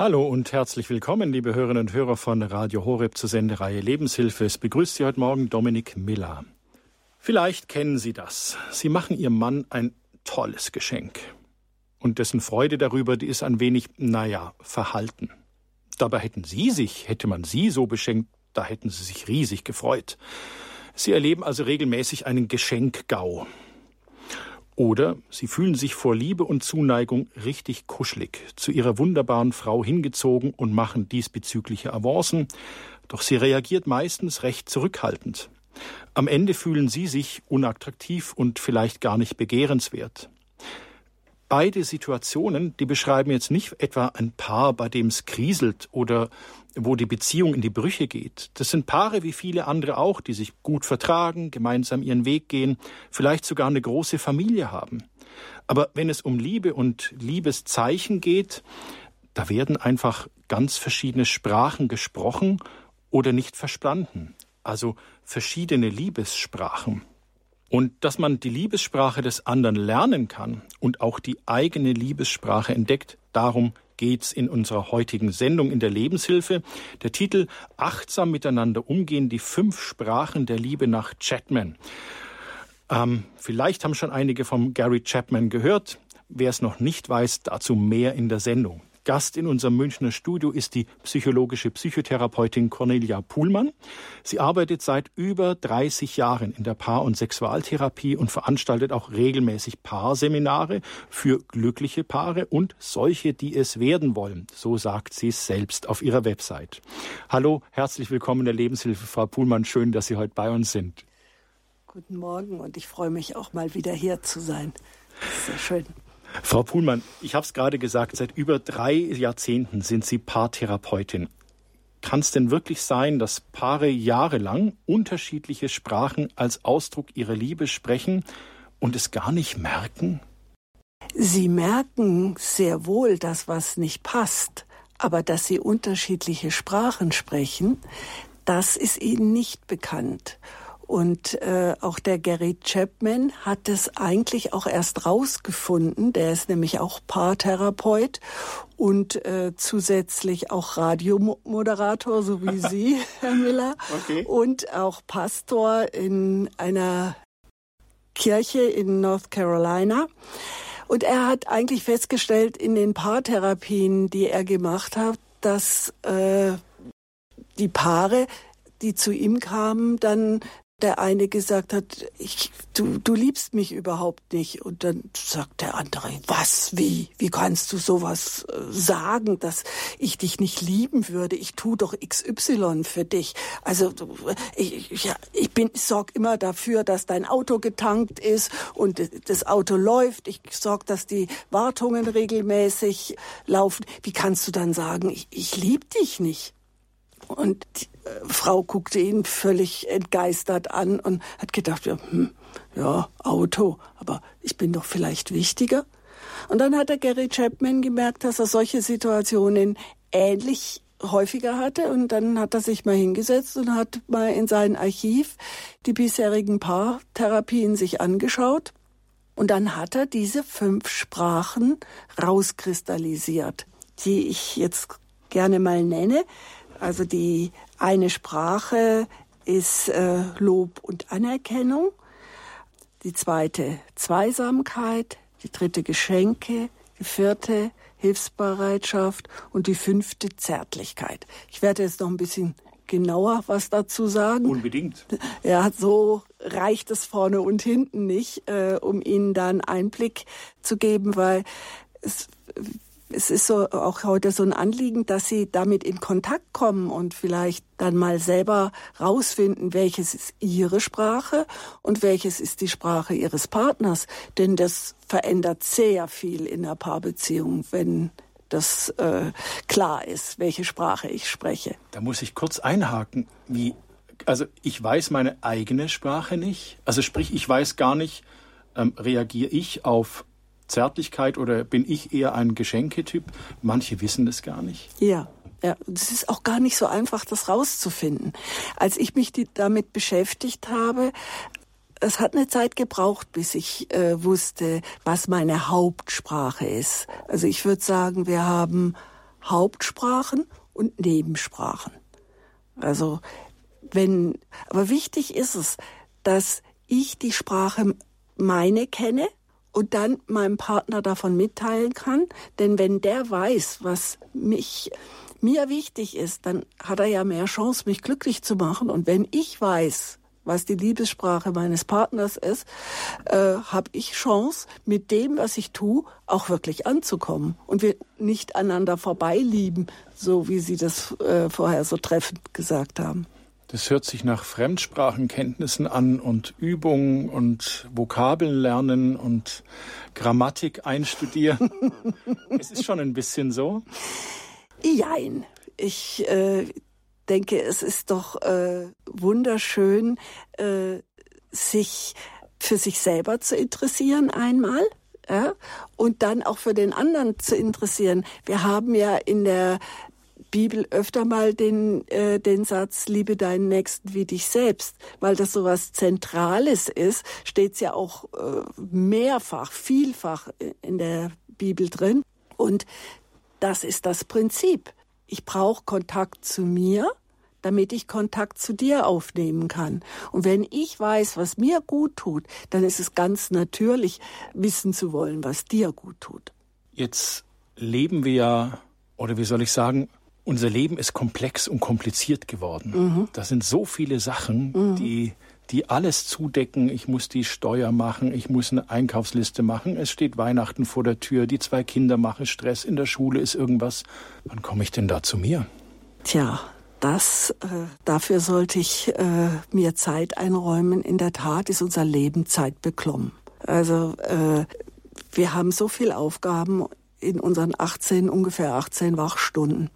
Hallo und herzlich willkommen, liebe Hörerinnen und Hörer von Radio Horeb zur Sendereihe Lebenshilfe. Es begrüßt Sie heute Morgen Dominik Miller. Vielleicht kennen Sie das. Sie machen Ihrem Mann ein tolles Geschenk. Und dessen Freude darüber, die ist ein wenig, naja, verhalten. Dabei hätten Sie sich, hätte man Sie so beschenkt, da hätten Sie sich riesig gefreut. Sie erleben also regelmäßig einen Geschenkgau. Oder sie fühlen sich vor Liebe und Zuneigung richtig kuschelig, zu ihrer wunderbaren Frau hingezogen und machen diesbezügliche Avancen, doch sie reagiert meistens recht zurückhaltend. Am Ende fühlen sie sich unattraktiv und vielleicht gar nicht begehrenswert. Beide Situationen, die beschreiben jetzt nicht etwa ein Paar, bei dem es kriselt oder wo die Beziehung in die Brüche geht. Das sind Paare wie viele andere auch, die sich gut vertragen, gemeinsam ihren Weg gehen, vielleicht sogar eine große Familie haben. Aber wenn es um Liebe und Liebeszeichen geht, da werden einfach ganz verschiedene Sprachen gesprochen oder nicht verstanden. Also verschiedene Liebessprachen. Und dass man die Liebessprache des anderen lernen kann und auch die eigene Liebessprache entdeckt, darum geht's in unserer heutigen Sendung in der Lebenshilfe. Der Titel Achtsam miteinander umgehen, die fünf Sprachen der Liebe nach Chapman. Ähm, vielleicht haben schon einige vom Gary Chapman gehört. Wer es noch nicht weiß, dazu mehr in der Sendung. Gast in unserem Münchner Studio ist die psychologische Psychotherapeutin Cornelia Puhlmann. Sie arbeitet seit über 30 Jahren in der Paar- und Sexualtherapie und veranstaltet auch regelmäßig Paarseminare für glückliche Paare und solche, die es werden wollen. So sagt sie es selbst auf ihrer Website. Hallo, herzlich willkommen in der Lebenshilfe, Frau Puhlmann. Schön, dass Sie heute bei uns sind. Guten Morgen und ich freue mich auch mal wieder hier zu sein. Sehr schön. Frau Puhlmann, ich habe es gerade gesagt, seit über drei Jahrzehnten sind Sie Paartherapeutin. Kann es denn wirklich sein, dass Paare jahrelang unterschiedliche Sprachen als Ausdruck ihrer Liebe sprechen und es gar nicht merken? Sie merken sehr wohl, dass was nicht passt, aber dass sie unterschiedliche Sprachen sprechen, das ist ihnen nicht bekannt. Und äh, auch der Gary Chapman hat es eigentlich auch erst rausgefunden. Der ist nämlich auch Paartherapeut und äh, zusätzlich auch Radiomoderator, so wie Sie, Herr Miller. Okay. Und auch Pastor in einer Kirche in North Carolina. Und er hat eigentlich festgestellt in den Paartherapien, die er gemacht hat, dass äh, die Paare die zu ihm kamen, dann der eine gesagt hat, ich, du, du liebst mich überhaupt nicht. Und dann sagt der andere, was, wie, wie kannst du sowas äh, sagen, dass ich dich nicht lieben würde? Ich tu doch XY für dich. Also ich, ja, ich bin, sorg immer dafür, dass dein Auto getankt ist und das Auto läuft. Ich sorg, dass die Wartungen regelmäßig laufen. Wie kannst du dann sagen, ich, ich lieb dich nicht? Und äh, Frau guckte ihn völlig entgeistert an und hat gedacht, ja, hm, ja, Auto, aber ich bin doch vielleicht wichtiger. Und dann hat der Gary Chapman gemerkt, dass er solche Situationen ähnlich häufiger hatte und dann hat er sich mal hingesetzt und hat mal in sein Archiv die bisherigen Paartherapien sich angeschaut und dann hat er diese fünf Sprachen rauskristallisiert, die ich jetzt gerne mal nenne. Also die eine Sprache ist äh, Lob und Anerkennung, die zweite Zweisamkeit, die dritte Geschenke, die vierte Hilfsbereitschaft und die fünfte Zärtlichkeit. Ich werde jetzt noch ein bisschen genauer was dazu sagen. Unbedingt. Ja, so reicht es vorne und hinten nicht, äh, um Ihnen da einen Einblick zu geben, weil es es ist so auch heute so ein Anliegen, dass sie damit in Kontakt kommen und vielleicht dann mal selber rausfinden, welches ist ihre Sprache und welches ist die Sprache ihres Partners. Denn das verändert sehr viel in der Paarbeziehung, wenn das äh, klar ist, welche Sprache ich spreche. Da muss ich kurz einhaken. Wie, also ich weiß meine eigene Sprache nicht. Also sprich, ich weiß gar nicht, ähm, reagiere ich auf Zärtlichkeit oder bin ich eher ein Geschenketyp? Manche wissen das gar nicht. Ja. Ja, es ist auch gar nicht so einfach, das rauszufinden. Als ich mich die, damit beschäftigt habe, es hat eine Zeit gebraucht, bis ich äh, wusste, was meine Hauptsprache ist. Also ich würde sagen, wir haben Hauptsprachen und Nebensprachen. Also wenn, aber wichtig ist es, dass ich die Sprache meine kenne und dann meinem Partner davon mitteilen kann. Denn wenn der weiß, was mich, mir wichtig ist, dann hat er ja mehr Chance, mich glücklich zu machen. Und wenn ich weiß, was die Liebessprache meines Partners ist, äh, habe ich Chance, mit dem, was ich tue, auch wirklich anzukommen und wir nicht aneinander vorbeilieben, so wie Sie das äh, vorher so treffend gesagt haben. Das hört sich nach Fremdsprachenkenntnissen an und Übungen und Vokabeln lernen und Grammatik einstudieren. es ist schon ein bisschen so. Jein. Ich äh, denke, es ist doch äh, wunderschön, äh, sich für sich selber zu interessieren einmal. Ja, und dann auch für den anderen zu interessieren. Wir haben ja in der Bibel öfter mal den, äh, den Satz, liebe deinen Nächsten wie dich selbst, weil das so was Zentrales ist, steht es ja auch äh, mehrfach, vielfach in der Bibel drin. Und das ist das Prinzip. Ich brauche Kontakt zu mir, damit ich Kontakt zu dir aufnehmen kann. Und wenn ich weiß, was mir gut tut, dann ist es ganz natürlich, wissen zu wollen, was dir gut tut. Jetzt leben wir ja, oder wie soll ich sagen, unser Leben ist komplex und kompliziert geworden. Mhm. Da sind so viele Sachen, mhm. die, die alles zudecken. Ich muss die Steuer machen, ich muss eine Einkaufsliste machen. Es steht Weihnachten vor der Tür, die zwei Kinder machen Stress, in der Schule ist irgendwas. Wann komme ich denn da zu mir? Tja, das, äh, dafür sollte ich äh, mir Zeit einräumen. In der Tat ist unser Leben zeitbeklommen. Also äh, wir haben so viele Aufgaben in unseren 18, ungefähr 18 Wachstunden.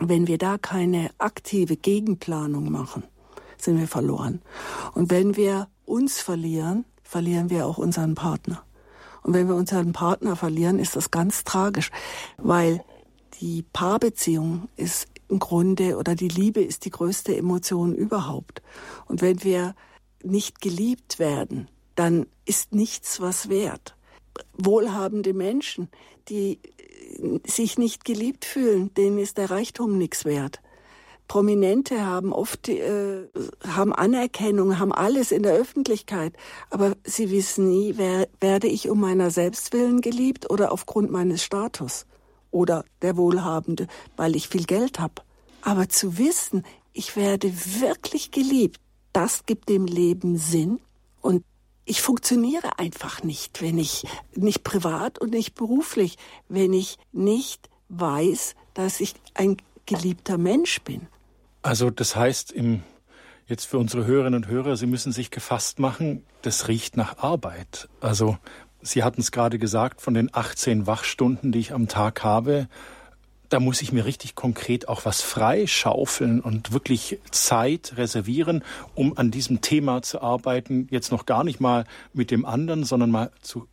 Wenn wir da keine aktive Gegenplanung machen, sind wir verloren. Und wenn wir uns verlieren, verlieren wir auch unseren Partner. Und wenn wir unseren Partner verlieren, ist das ganz tragisch, weil die Paarbeziehung ist im Grunde oder die Liebe ist die größte Emotion überhaupt. Und wenn wir nicht geliebt werden, dann ist nichts was wert. Wohlhabende Menschen, die sich nicht geliebt fühlen, denen ist der Reichtum nichts wert. Prominente haben oft äh, haben Anerkennung, haben alles in der Öffentlichkeit, aber sie wissen nie, wer, werde ich um meiner Selbstwillen geliebt oder aufgrund meines Status oder der Wohlhabende, weil ich viel Geld habe. Aber zu wissen, ich werde wirklich geliebt, das gibt dem Leben Sinn und ich funktioniere einfach nicht, wenn ich nicht privat und nicht beruflich, wenn ich nicht weiß, dass ich ein geliebter Mensch bin. Also das heißt im jetzt für unsere Hörerinnen und Hörer, Sie müssen sich gefasst machen, das riecht nach Arbeit. Also Sie hatten es gerade gesagt, von den 18 Wachstunden, die ich am Tag habe, da muss ich mir richtig konkret auch was freischaufeln und wirklich Zeit reservieren, um an diesem Thema zu arbeiten. Jetzt noch gar nicht mal mit dem anderen, sondern mal zu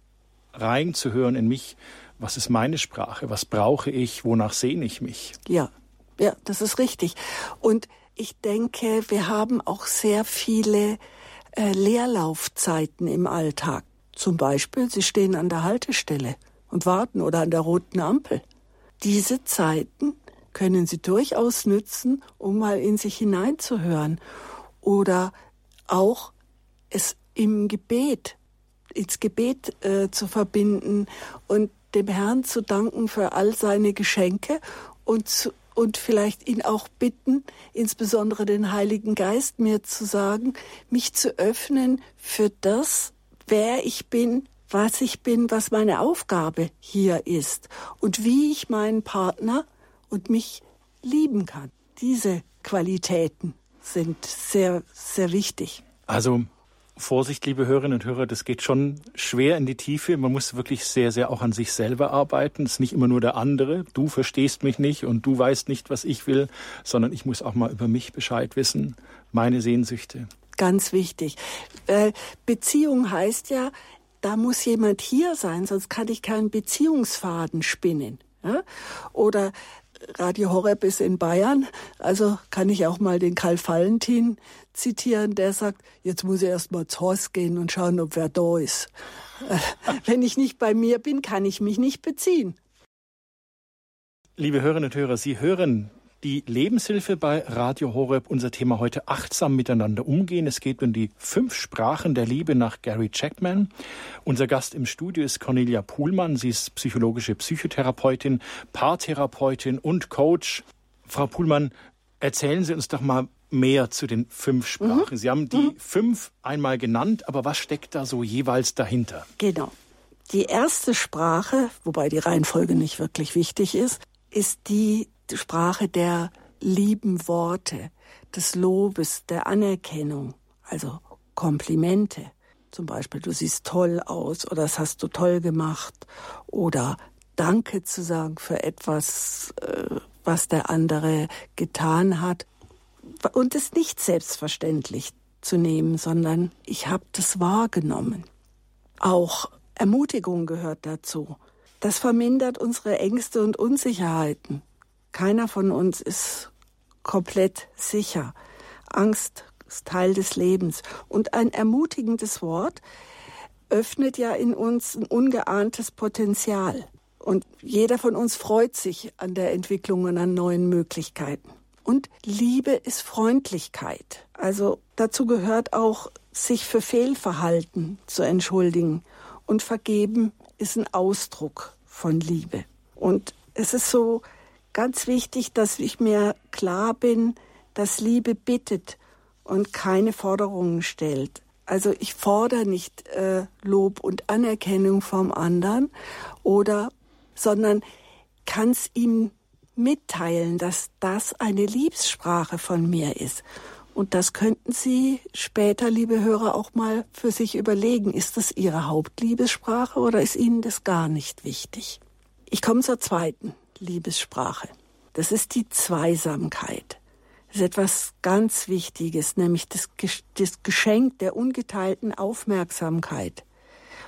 reinzuhören in mich. Was ist meine Sprache? Was brauche ich? Wonach sehne ich mich? Ja, ja, das ist richtig. Und ich denke, wir haben auch sehr viele äh, Leerlaufzeiten im Alltag. Zum Beispiel, Sie stehen an der Haltestelle und warten oder an der roten Ampel. Diese Zeiten können Sie durchaus nützen, um mal in sich hineinzuhören. Oder auch es im Gebet, ins Gebet äh, zu verbinden und dem Herrn zu danken für all seine Geschenke und zu, und vielleicht ihn auch bitten, insbesondere den Heiligen Geist mir zu sagen, mich zu öffnen für das, wer ich bin, was ich bin, was meine Aufgabe hier ist und wie ich meinen Partner und mich lieben kann. Diese Qualitäten sind sehr, sehr wichtig. Also Vorsicht, liebe Hörerinnen und Hörer, das geht schon schwer in die Tiefe. Man muss wirklich sehr, sehr auch an sich selber arbeiten. Es ist nicht immer nur der andere. Du verstehst mich nicht und du weißt nicht, was ich will, sondern ich muss auch mal über mich Bescheid wissen, meine Sehnsüchte. Ganz wichtig. Beziehung heißt ja, da muss jemand hier sein, sonst kann ich keinen Beziehungsfaden spinnen. Ja? Oder Radio Horeb ist in Bayern, also kann ich auch mal den Karl Valentin zitieren, der sagt, jetzt muss ich erst mal zu Horst gehen und schauen, ob wer da ist. Wenn ich nicht bei mir bin, kann ich mich nicht beziehen. Liebe Hörerinnen und Hörer, Sie hören die Lebenshilfe bei Radio Horeb. Unser Thema heute achtsam miteinander umgehen. Es geht um die fünf Sprachen der Liebe nach Gary Jackman. Unser Gast im Studio ist Cornelia Puhlmann. Sie ist psychologische Psychotherapeutin, Paartherapeutin und Coach. Frau Puhlmann, erzählen Sie uns doch mal mehr zu den fünf Sprachen. Mhm. Sie haben die mhm. fünf einmal genannt, aber was steckt da so jeweils dahinter? Genau. Die erste Sprache, wobei die Reihenfolge nicht wirklich wichtig ist, ist die Sprache der lieben Worte, des Lobes, der Anerkennung, also Komplimente. Zum Beispiel, du siehst toll aus oder das hast du toll gemacht oder Danke zu sagen für etwas, äh, was der andere getan hat. Und es nicht selbstverständlich zu nehmen, sondern ich habe das wahrgenommen. Auch Ermutigung gehört dazu. Das vermindert unsere Ängste und Unsicherheiten. Keiner von uns ist komplett sicher. Angst ist Teil des Lebens. Und ein ermutigendes Wort öffnet ja in uns ein ungeahntes Potenzial. Und jeder von uns freut sich an der Entwicklung und an neuen Möglichkeiten. Und Liebe ist Freundlichkeit. Also dazu gehört auch, sich für Fehlverhalten zu entschuldigen. Und vergeben ist ein Ausdruck von Liebe. Und es ist so, ganz wichtig, dass ich mir klar bin, dass Liebe bittet und keine Forderungen stellt. Also ich fordere nicht äh, Lob und Anerkennung vom anderen oder, sondern kann es ihm mitteilen, dass das eine Liebssprache von mir ist. Und das könnten Sie später, liebe Hörer, auch mal für sich überlegen. Ist das Ihre Hauptliebessprache oder ist Ihnen das gar nicht wichtig? Ich komme zur zweiten. Liebessprache. Das ist die Zweisamkeit. Das ist etwas ganz Wichtiges, nämlich das, das Geschenk der ungeteilten Aufmerksamkeit.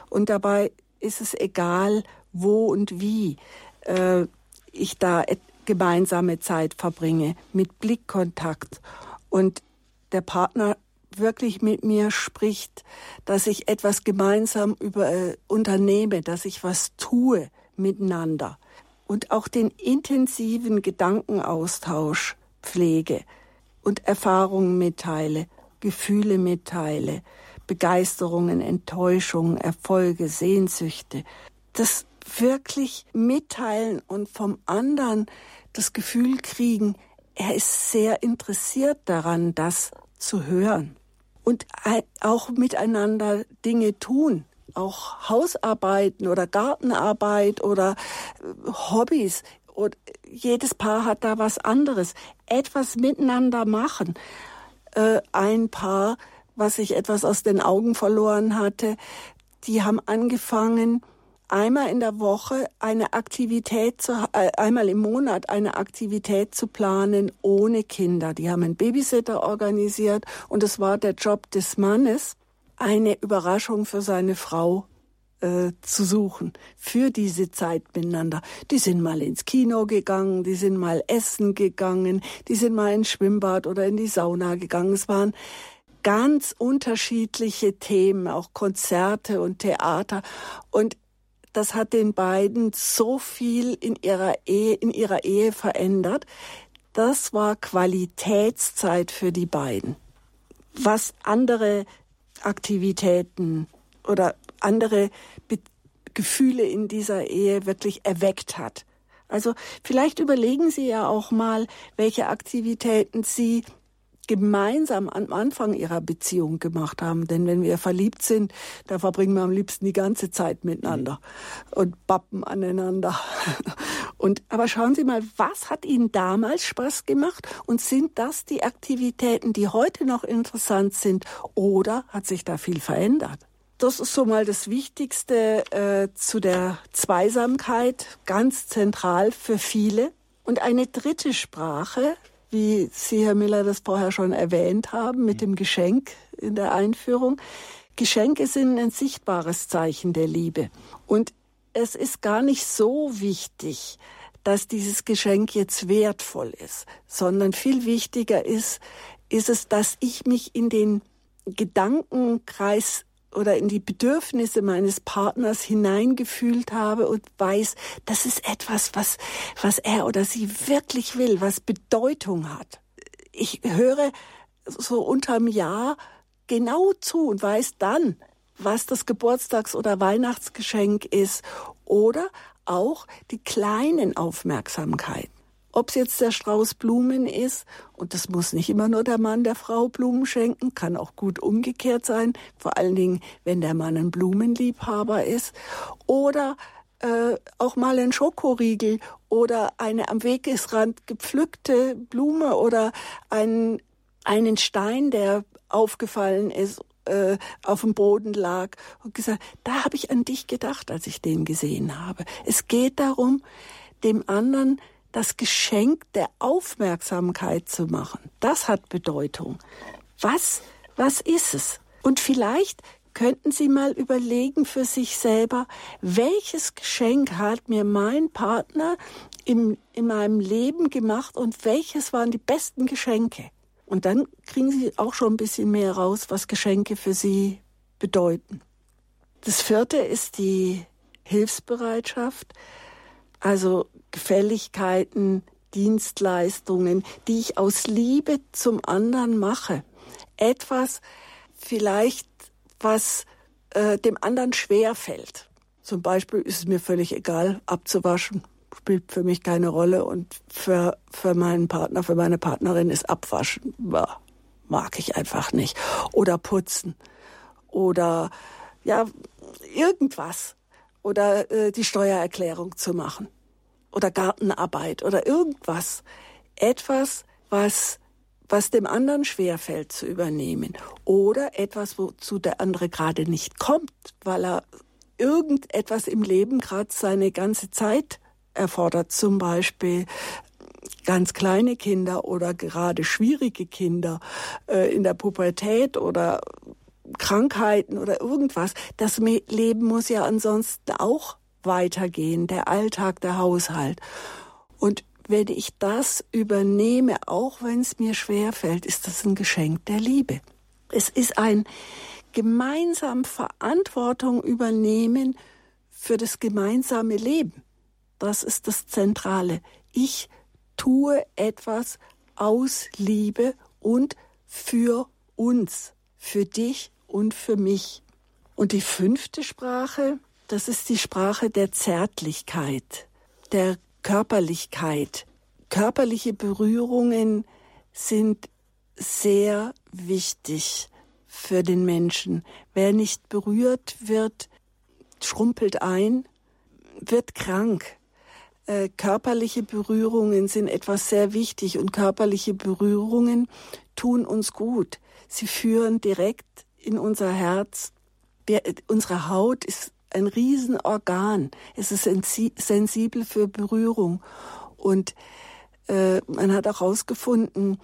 Und dabei ist es egal, wo und wie äh, ich da gemeinsame Zeit verbringe, mit Blickkontakt und der Partner wirklich mit mir spricht, dass ich etwas gemeinsam über äh, unternehme, dass ich was tue miteinander und auch den intensiven Gedankenaustausch pflege und Erfahrungen mitteile, Gefühle mitteile, Begeisterungen, Enttäuschungen, Erfolge, Sehnsüchte. Das wirklich mitteilen und vom anderen das Gefühl kriegen, er ist sehr interessiert daran, das zu hören. Und auch miteinander Dinge tun auch Hausarbeiten oder Gartenarbeit oder äh, Hobbys. Und jedes Paar hat da was anderes. Etwas miteinander machen. Äh, ein Paar, was ich etwas aus den Augen verloren hatte, die haben angefangen, einmal in der Woche eine Aktivität zu, äh, einmal im Monat eine Aktivität zu planen ohne Kinder. Die haben einen Babysitter organisiert und es war der Job des Mannes eine Überraschung für seine Frau äh, zu suchen für diese Zeit miteinander. Die sind mal ins Kino gegangen, die sind mal essen gegangen, die sind mal ins Schwimmbad oder in die Sauna gegangen. Es waren ganz unterschiedliche Themen, auch Konzerte und Theater. Und das hat den beiden so viel in ihrer Ehe, in ihrer Ehe verändert. Das war Qualitätszeit für die beiden. Was andere Aktivitäten oder andere Be Gefühle in dieser Ehe wirklich erweckt hat. Also vielleicht überlegen Sie ja auch mal, welche Aktivitäten Sie gemeinsam am Anfang ihrer Beziehung gemacht haben. Denn wenn wir verliebt sind, da verbringen wir am liebsten die ganze Zeit miteinander und bappen aneinander. Und, aber schauen Sie mal, was hat Ihnen damals Spaß gemacht? Und sind das die Aktivitäten, die heute noch interessant sind? Oder hat sich da viel verändert? Das ist so mal das Wichtigste äh, zu der Zweisamkeit, ganz zentral für viele. Und eine dritte Sprache, wie Sie, Herr Miller, das vorher schon erwähnt haben, mit dem Geschenk in der Einführung. Geschenke sind ein sichtbares Zeichen der Liebe. Und es ist gar nicht so wichtig, dass dieses Geschenk jetzt wertvoll ist, sondern viel wichtiger ist, ist es, dass ich mich in den Gedankenkreis oder in die Bedürfnisse meines Partners hineingefühlt habe und weiß, das ist etwas, was, was er oder sie wirklich will, was Bedeutung hat. Ich höre so unterm Jahr genau zu und weiß dann, was das Geburtstags- oder Weihnachtsgeschenk ist oder auch die kleinen Aufmerksamkeiten. Ob es jetzt der Strauß Blumen ist, und das muss nicht immer nur der Mann der Frau Blumen schenken, kann auch gut umgekehrt sein, vor allen Dingen, wenn der Mann ein Blumenliebhaber ist, oder äh, auch mal ein Schokoriegel oder eine am Wegesrand gepflückte Blume oder ein, einen Stein, der aufgefallen ist äh, auf dem Boden lag und gesagt, da habe ich an dich gedacht, als ich den gesehen habe. Es geht darum, dem anderen das Geschenk der Aufmerksamkeit zu machen. Das hat Bedeutung. Was, was ist es? Und vielleicht könnten Sie mal überlegen für sich selber, welches Geschenk hat mir mein Partner im, in meinem Leben gemacht und welches waren die besten Geschenke? Und dann kriegen Sie auch schon ein bisschen mehr raus, was Geschenke für Sie bedeuten. Das vierte ist die Hilfsbereitschaft, also Gefälligkeiten, Dienstleistungen, die ich aus Liebe zum anderen mache. Etwas vielleicht, was äh, dem anderen schwer fällt. Zum Beispiel ist es mir völlig egal, abzuwaschen spielt für mich keine Rolle und für, für meinen Partner, für meine Partnerin ist Abwaschen, bah, mag ich einfach nicht. Oder putzen. Oder, ja, irgendwas. Oder äh, die Steuererklärung zu machen. Oder Gartenarbeit oder irgendwas. Etwas, was was dem anderen schwerfällt zu übernehmen oder etwas, wozu der andere gerade nicht kommt, weil er irgendetwas im Leben gerade seine ganze Zeit erfordert zum Beispiel ganz kleine Kinder oder gerade schwierige Kinder äh, in der Pubertät oder Krankheiten oder irgendwas. Das Leben muss ja ansonsten auch weitergehen, der Alltag, der Haushalt. Und wenn ich das übernehme, auch wenn es mir schwer fällt, ist das ein Geschenk der Liebe. Es ist ein gemeinsam Verantwortung übernehmen für das gemeinsame Leben. Das ist das Zentrale. Ich tue etwas aus Liebe und für uns, für dich und für mich. Und die fünfte Sprache, das ist die Sprache der Zärtlichkeit, der Körperlichkeit. Körperliche Berührungen sind sehr wichtig für den Menschen. Wer nicht berührt wird, schrumpelt ein, wird krank. Äh, körperliche Berührungen sind etwas sehr wichtig und körperliche Berührungen tun uns gut. Sie führen direkt in unser Herz. Wir, unsere Haut ist ein Riesenorgan. Es ist sensibel für Berührung. Und äh, man hat auch herausgefunden,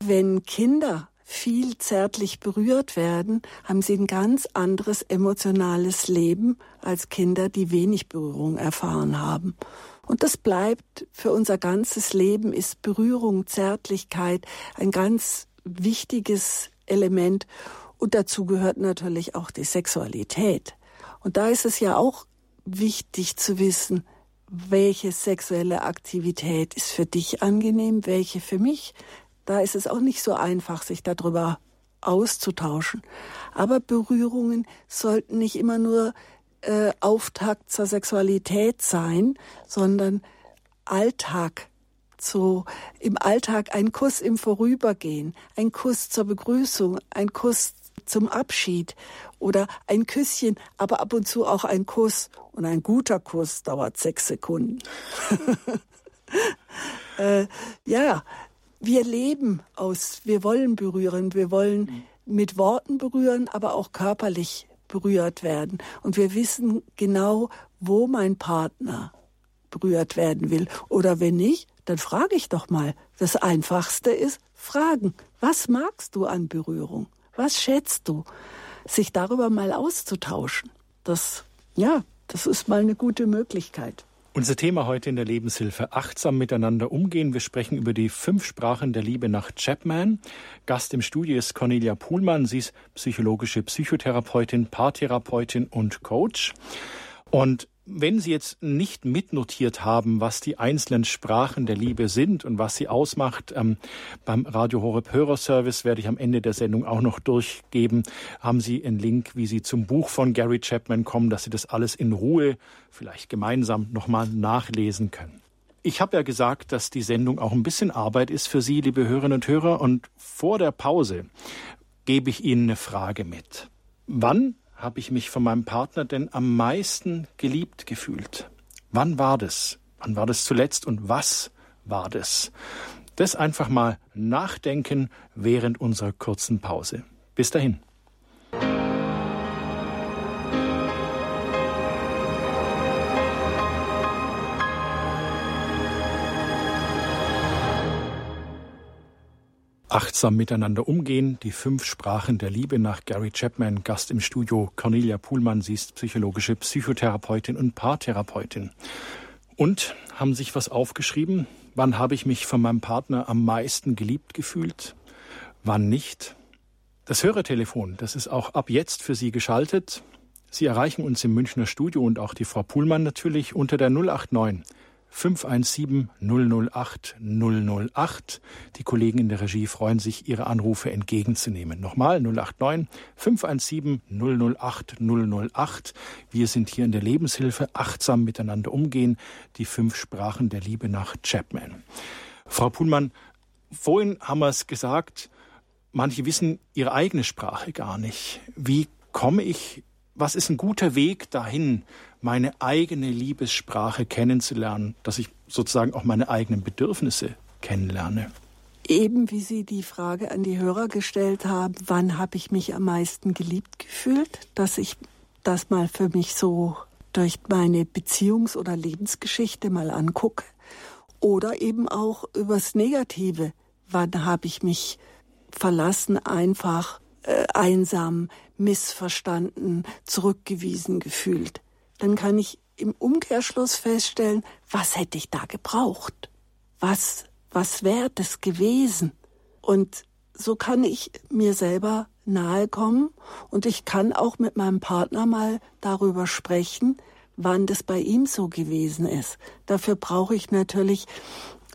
wenn Kinder viel zärtlich berührt werden, haben sie ein ganz anderes emotionales Leben als Kinder, die wenig Berührung erfahren haben. Und das bleibt für unser ganzes Leben, ist Berührung, Zärtlichkeit ein ganz wichtiges Element. Und dazu gehört natürlich auch die Sexualität. Und da ist es ja auch wichtig zu wissen, welche sexuelle Aktivität ist für dich angenehm, welche für mich. Da ist es auch nicht so einfach, sich darüber auszutauschen. Aber Berührungen sollten nicht immer nur äh, Auftakt zur Sexualität sein, sondern Alltag so im Alltag ein Kuss im Vorübergehen, ein Kuss zur Begrüßung, ein Kuss zum Abschied oder ein Küsschen, aber ab und zu auch ein Kuss. Und ein guter Kuss dauert sechs Sekunden. äh, ja, wir leben aus, wir wollen berühren, wir wollen mit Worten berühren, aber auch körperlich berührt werden. Und wir wissen genau, wo mein Partner berührt werden will. Oder wenn nicht, dann frage ich doch mal. Das Einfachste ist fragen. Was magst du an Berührung? Was schätzt du? Sich darüber mal auszutauschen. Das, ja, das ist mal eine gute Möglichkeit. Unser Thema heute in der Lebenshilfe achtsam miteinander umgehen. Wir sprechen über die fünf Sprachen der Liebe nach Chapman. Gast im Studio ist Cornelia Puhlmann. Sie ist psychologische Psychotherapeutin, Paartherapeutin und Coach. Und wenn Sie jetzt nicht mitnotiert haben, was die einzelnen Sprachen der Liebe sind und was sie ausmacht, ähm, beim Radio Horeb Hörerservice werde ich am Ende der Sendung auch noch durchgeben, haben Sie einen Link, wie Sie zum Buch von Gary Chapman kommen, dass Sie das alles in Ruhe, vielleicht gemeinsam nochmal nachlesen können. Ich habe ja gesagt, dass die Sendung auch ein bisschen Arbeit ist für Sie, liebe Hörerinnen und Hörer, und vor der Pause gebe ich Ihnen eine Frage mit. Wann habe ich mich von meinem Partner denn am meisten geliebt gefühlt? Wann war das? Wann war das zuletzt und was war das? Das einfach mal nachdenken während unserer kurzen Pause. Bis dahin. Achtsam miteinander umgehen, die fünf Sprachen der Liebe nach Gary Chapman, Gast im Studio Cornelia Puhlmann, sie ist psychologische Psychotherapeutin und Paartherapeutin. Und haben sich was aufgeschrieben? Wann habe ich mich von meinem Partner am meisten geliebt gefühlt? Wann nicht? Das Hörertelefon, das ist auch ab jetzt für Sie geschaltet. Sie erreichen uns im Münchner Studio und auch die Frau Puhlmann natürlich unter der 089 517 008 008. Die Kollegen in der Regie freuen sich, Ihre Anrufe entgegenzunehmen. Nochmal 089 517 008 008. Wir sind hier in der Lebenshilfe, achtsam miteinander umgehen, die fünf Sprachen der Liebe nach Chapman. Frau Puhlmann, vorhin haben wir es gesagt, manche wissen ihre eigene Sprache gar nicht. Wie komme ich was ist ein guter Weg dahin, meine eigene Liebessprache kennenzulernen, dass ich sozusagen auch meine eigenen Bedürfnisse kennenlerne? Eben wie Sie die Frage an die Hörer gestellt haben, wann habe ich mich am meisten geliebt gefühlt, dass ich das mal für mich so durch meine Beziehungs- oder Lebensgeschichte mal angucke. Oder eben auch übers Negative. Wann habe ich mich verlassen, einfach äh, einsam, missverstanden, zurückgewiesen gefühlt. Dann kann ich im Umkehrschluss feststellen, was hätte ich da gebraucht? Was, was wäre das gewesen? Und so kann ich mir selber nahe kommen und ich kann auch mit meinem Partner mal darüber sprechen, wann das bei ihm so gewesen ist. Dafür brauche ich natürlich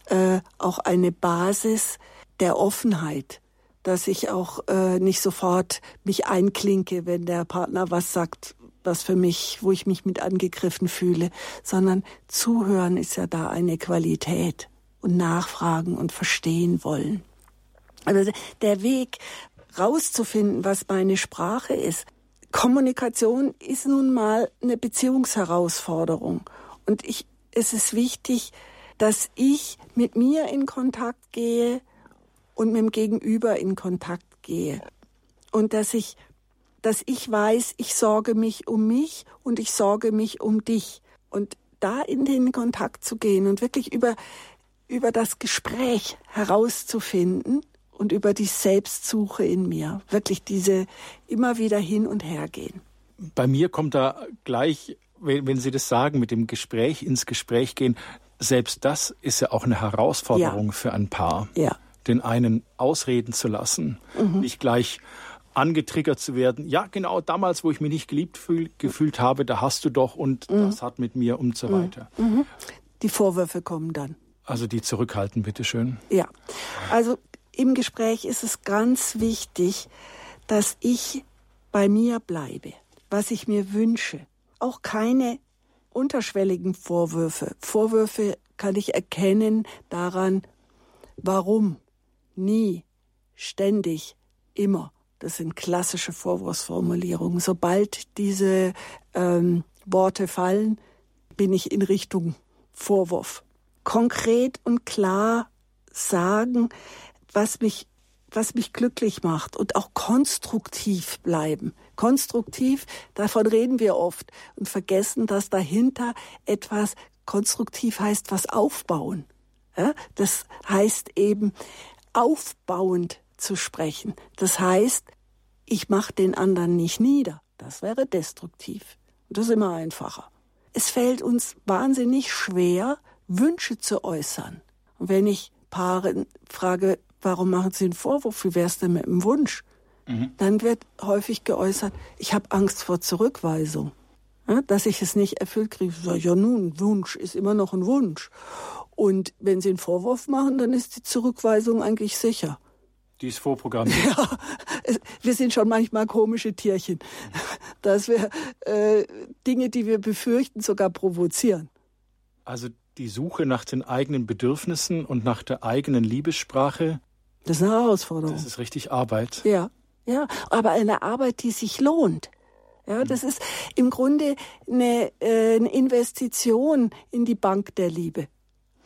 äh, auch eine Basis der Offenheit dass ich auch äh, nicht sofort mich einklinke, wenn der Partner was sagt, was für mich, wo ich mich mit angegriffen fühle, sondern zuhören ist ja da eine Qualität und nachfragen und verstehen wollen. Also der Weg rauszufinden, was meine Sprache ist. Kommunikation ist nun mal eine Beziehungsherausforderung und ich, es ist wichtig, dass ich mit mir in Kontakt gehe, und mit dem Gegenüber in Kontakt gehe. Und dass ich, dass ich weiß, ich sorge mich um mich und ich sorge mich um dich. Und da in den Kontakt zu gehen und wirklich über, über das Gespräch herauszufinden und über die Selbstsuche in mir. Wirklich diese immer wieder hin und her gehen. Bei mir kommt da gleich, wenn Sie das sagen, mit dem Gespräch ins Gespräch gehen, selbst das ist ja auch eine Herausforderung ja. für ein Paar. Ja den einen ausreden zu lassen, mhm. nicht gleich angetriggert zu werden. Ja, genau, damals, wo ich mich nicht geliebt fühl, gefühlt habe, da hast du doch und mhm. das hat mit mir und so mhm. weiter. Mhm. Die Vorwürfe kommen dann. Also die zurückhalten, bitteschön. Ja, also im Gespräch ist es ganz wichtig, dass ich bei mir bleibe, was ich mir wünsche. Auch keine unterschwelligen Vorwürfe. Vorwürfe kann ich erkennen daran, warum nie, ständig, immer. Das sind klassische Vorwurfsformulierungen. Sobald diese ähm, Worte fallen, bin ich in Richtung Vorwurf. Konkret und klar sagen, was mich, was mich glücklich macht und auch konstruktiv bleiben. Konstruktiv, davon reden wir oft und vergessen, dass dahinter etwas konstruktiv heißt, was aufbauen. Ja, das heißt eben aufbauend zu sprechen. Das heißt, ich mache den anderen nicht nieder. Das wäre destruktiv. Und das ist immer einfacher. es fällt uns wahnsinnig schwer, Wünsche zu äußern. Und wenn ich Paare frage, warum machen Sie einen Vorwurf, wie wäre es denn mit dem Wunsch? Mhm. Dann wird häufig geäußert, ich habe Angst vor Zurückweisung. Ja, dass ich es nicht erfüllt kriege. Sage, ja nun, Wunsch ist immer noch ein Wunsch. Und wenn Sie einen Vorwurf machen, dann ist die Zurückweisung eigentlich sicher. Die ist vorprogrammiert. Ja, wir sind schon manchmal komische Tierchen, dass wir äh, Dinge, die wir befürchten, sogar provozieren. Also die Suche nach den eigenen Bedürfnissen und nach der eigenen Liebessprache. Das ist eine Herausforderung. Das ist richtig Arbeit. Ja, ja, aber eine Arbeit, die sich lohnt. Ja, das ist im Grunde eine, äh, eine Investition in die Bank der Liebe.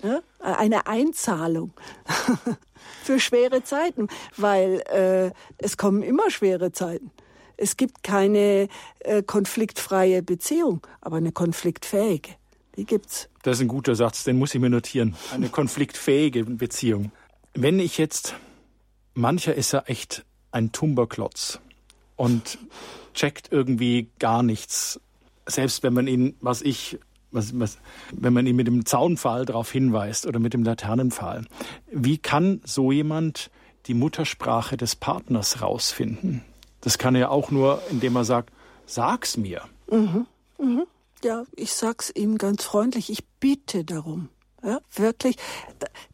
Ja? Eine Einzahlung. für schwere Zeiten, weil äh, es kommen immer schwere Zeiten. Es gibt keine äh, konfliktfreie Beziehung, aber eine konfliktfähige. Die gibt's. Das ist ein guter Satz, den muss ich mir notieren. Eine konfliktfähige Beziehung. Wenn ich jetzt, mancher ist ja echt ein Tumberklotz und checkt irgendwie gar nichts. Selbst wenn man ihn, was ich, was, was, wenn man ihn mit dem Zaunpfahl darauf hinweist oder mit dem Laternenpfahl. Wie kann so jemand die Muttersprache des Partners rausfinden? Das kann er auch nur, indem er sagt, sag's mir. Mhm. Mhm. Ja, ich sag's ihm ganz freundlich. Ich bitte darum. Ja, wirklich.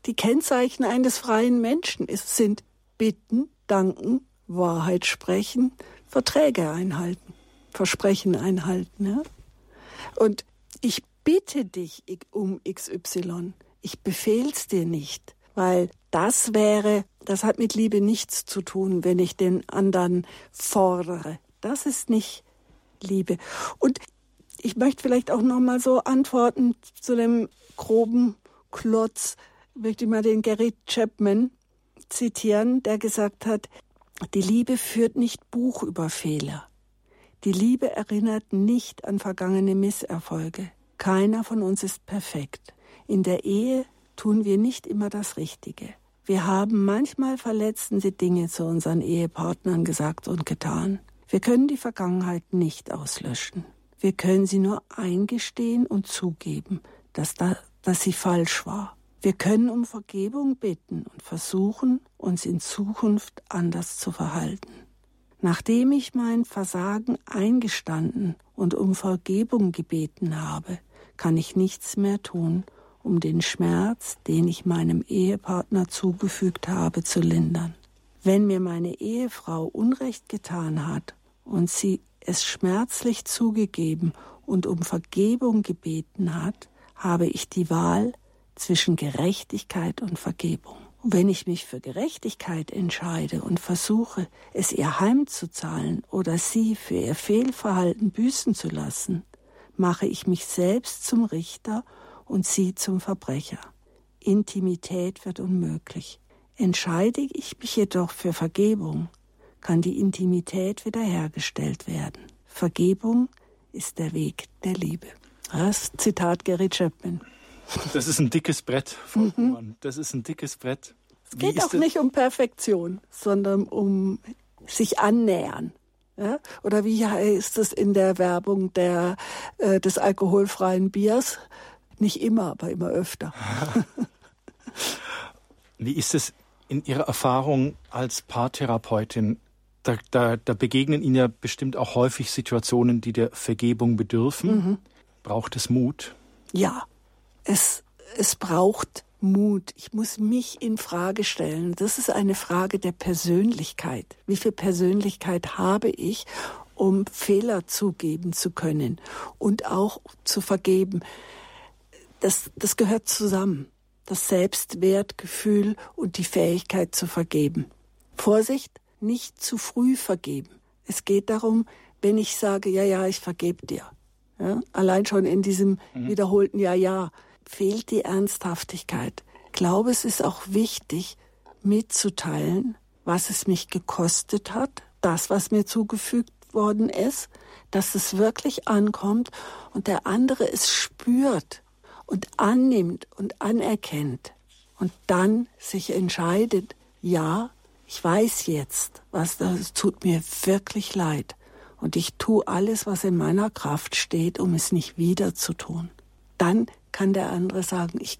Die Kennzeichen eines freien Menschen sind bitten, danken, Wahrheit sprechen, Verträge einhalten, Versprechen einhalten. Ja? Und ich bitte dich um XY. Ich befehl's dir nicht, weil das wäre, das hat mit Liebe nichts zu tun, wenn ich den anderen fordere. Das ist nicht Liebe. Und ich möchte vielleicht auch noch mal so antworten zu dem groben Klotz. Ich möchte mal den Gary Chapman zitieren, der gesagt hat, die Liebe führt nicht Buch über Fehler. Die Liebe erinnert nicht an vergangene Misserfolge. Keiner von uns ist perfekt. In der Ehe tun wir nicht immer das Richtige. Wir haben manchmal verletzende Dinge zu unseren Ehepartnern gesagt und getan. Wir können die Vergangenheit nicht auslöschen. Wir können sie nur eingestehen und zugeben, dass, da, dass sie falsch war. Wir können um Vergebung bitten und versuchen, uns in Zukunft anders zu verhalten. Nachdem ich mein Versagen eingestanden und um Vergebung gebeten habe, kann ich nichts mehr tun, um den Schmerz, den ich meinem Ehepartner zugefügt habe, zu lindern. Wenn mir meine Ehefrau Unrecht getan hat und sie es schmerzlich zugegeben und um Vergebung gebeten hat, habe ich die Wahl zwischen Gerechtigkeit und Vergebung. Und wenn ich mich für Gerechtigkeit entscheide und versuche, es ihr heimzuzahlen oder sie für ihr Fehlverhalten büßen zu lassen, mache ich mich selbst zum Richter und sie zum Verbrecher. Intimität wird unmöglich. Entscheide ich mich jedoch für Vergebung, kann die Intimität wiederhergestellt werden. Vergebung ist der Weg der Liebe. Das Zitat Gary Chapman. Das ist ein dickes Brett, Frau mhm. Das ist ein dickes Brett. Es geht auch nicht um Perfektion, sondern um sich annähern. Ja? Oder wie heißt es in der Werbung der, äh, des alkoholfreien Biers? Nicht immer, aber immer öfter. wie ist es in Ihrer Erfahrung als Paartherapeutin? Da, da, da, begegnen Ihnen ja bestimmt auch häufig Situationen, die der Vergebung bedürfen. Mhm. Braucht es Mut? Ja, es, es braucht Mut. Ich muss mich in Frage stellen. Das ist eine Frage der Persönlichkeit. Wie viel Persönlichkeit habe ich, um Fehler zugeben zu können und auch zu vergeben? Das, das gehört zusammen. Das Selbstwertgefühl und die Fähigkeit zu vergeben. Vorsicht, nicht zu früh vergeben. Es geht darum, wenn ich sage, ja, ja, ich vergebe dir. Ja, allein schon in diesem mhm. wiederholten Ja, ja fehlt die Ernsthaftigkeit. Ich glaube, es ist auch wichtig, mitzuteilen, was es mich gekostet hat, das, was mir zugefügt worden ist, dass es wirklich ankommt und der andere es spürt und annimmt und anerkennt und dann sich entscheidet, ja, ich weiß jetzt, was das tut mir wirklich leid und ich tue alles, was in meiner Kraft steht, um es nicht wieder zu tun, dann kann der andere sagen, ich,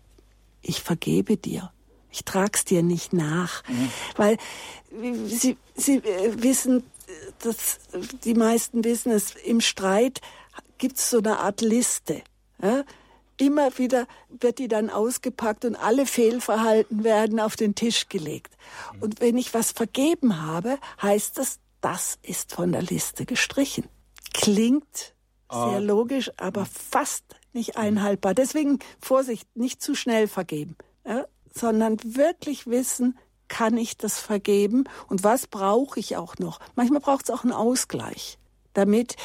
ich vergebe dir. Ich trag's dir nicht nach. Mhm. Weil sie, sie äh, wissen, dass die meisten wissen es, im Streit gibt's so eine Art Liste. Ja? Immer wieder wird die dann ausgepackt und alle Fehlverhalten werden auf den Tisch gelegt. Mhm. Und wenn ich was vergeben habe, heißt das, das ist von der Liste gestrichen. Klingt sehr ah. logisch, aber fast nicht einhaltbar. Deswegen Vorsicht, nicht zu schnell vergeben, ja, sondern wirklich wissen, kann ich das vergeben und was brauche ich auch noch? Manchmal braucht es auch einen Ausgleich, damit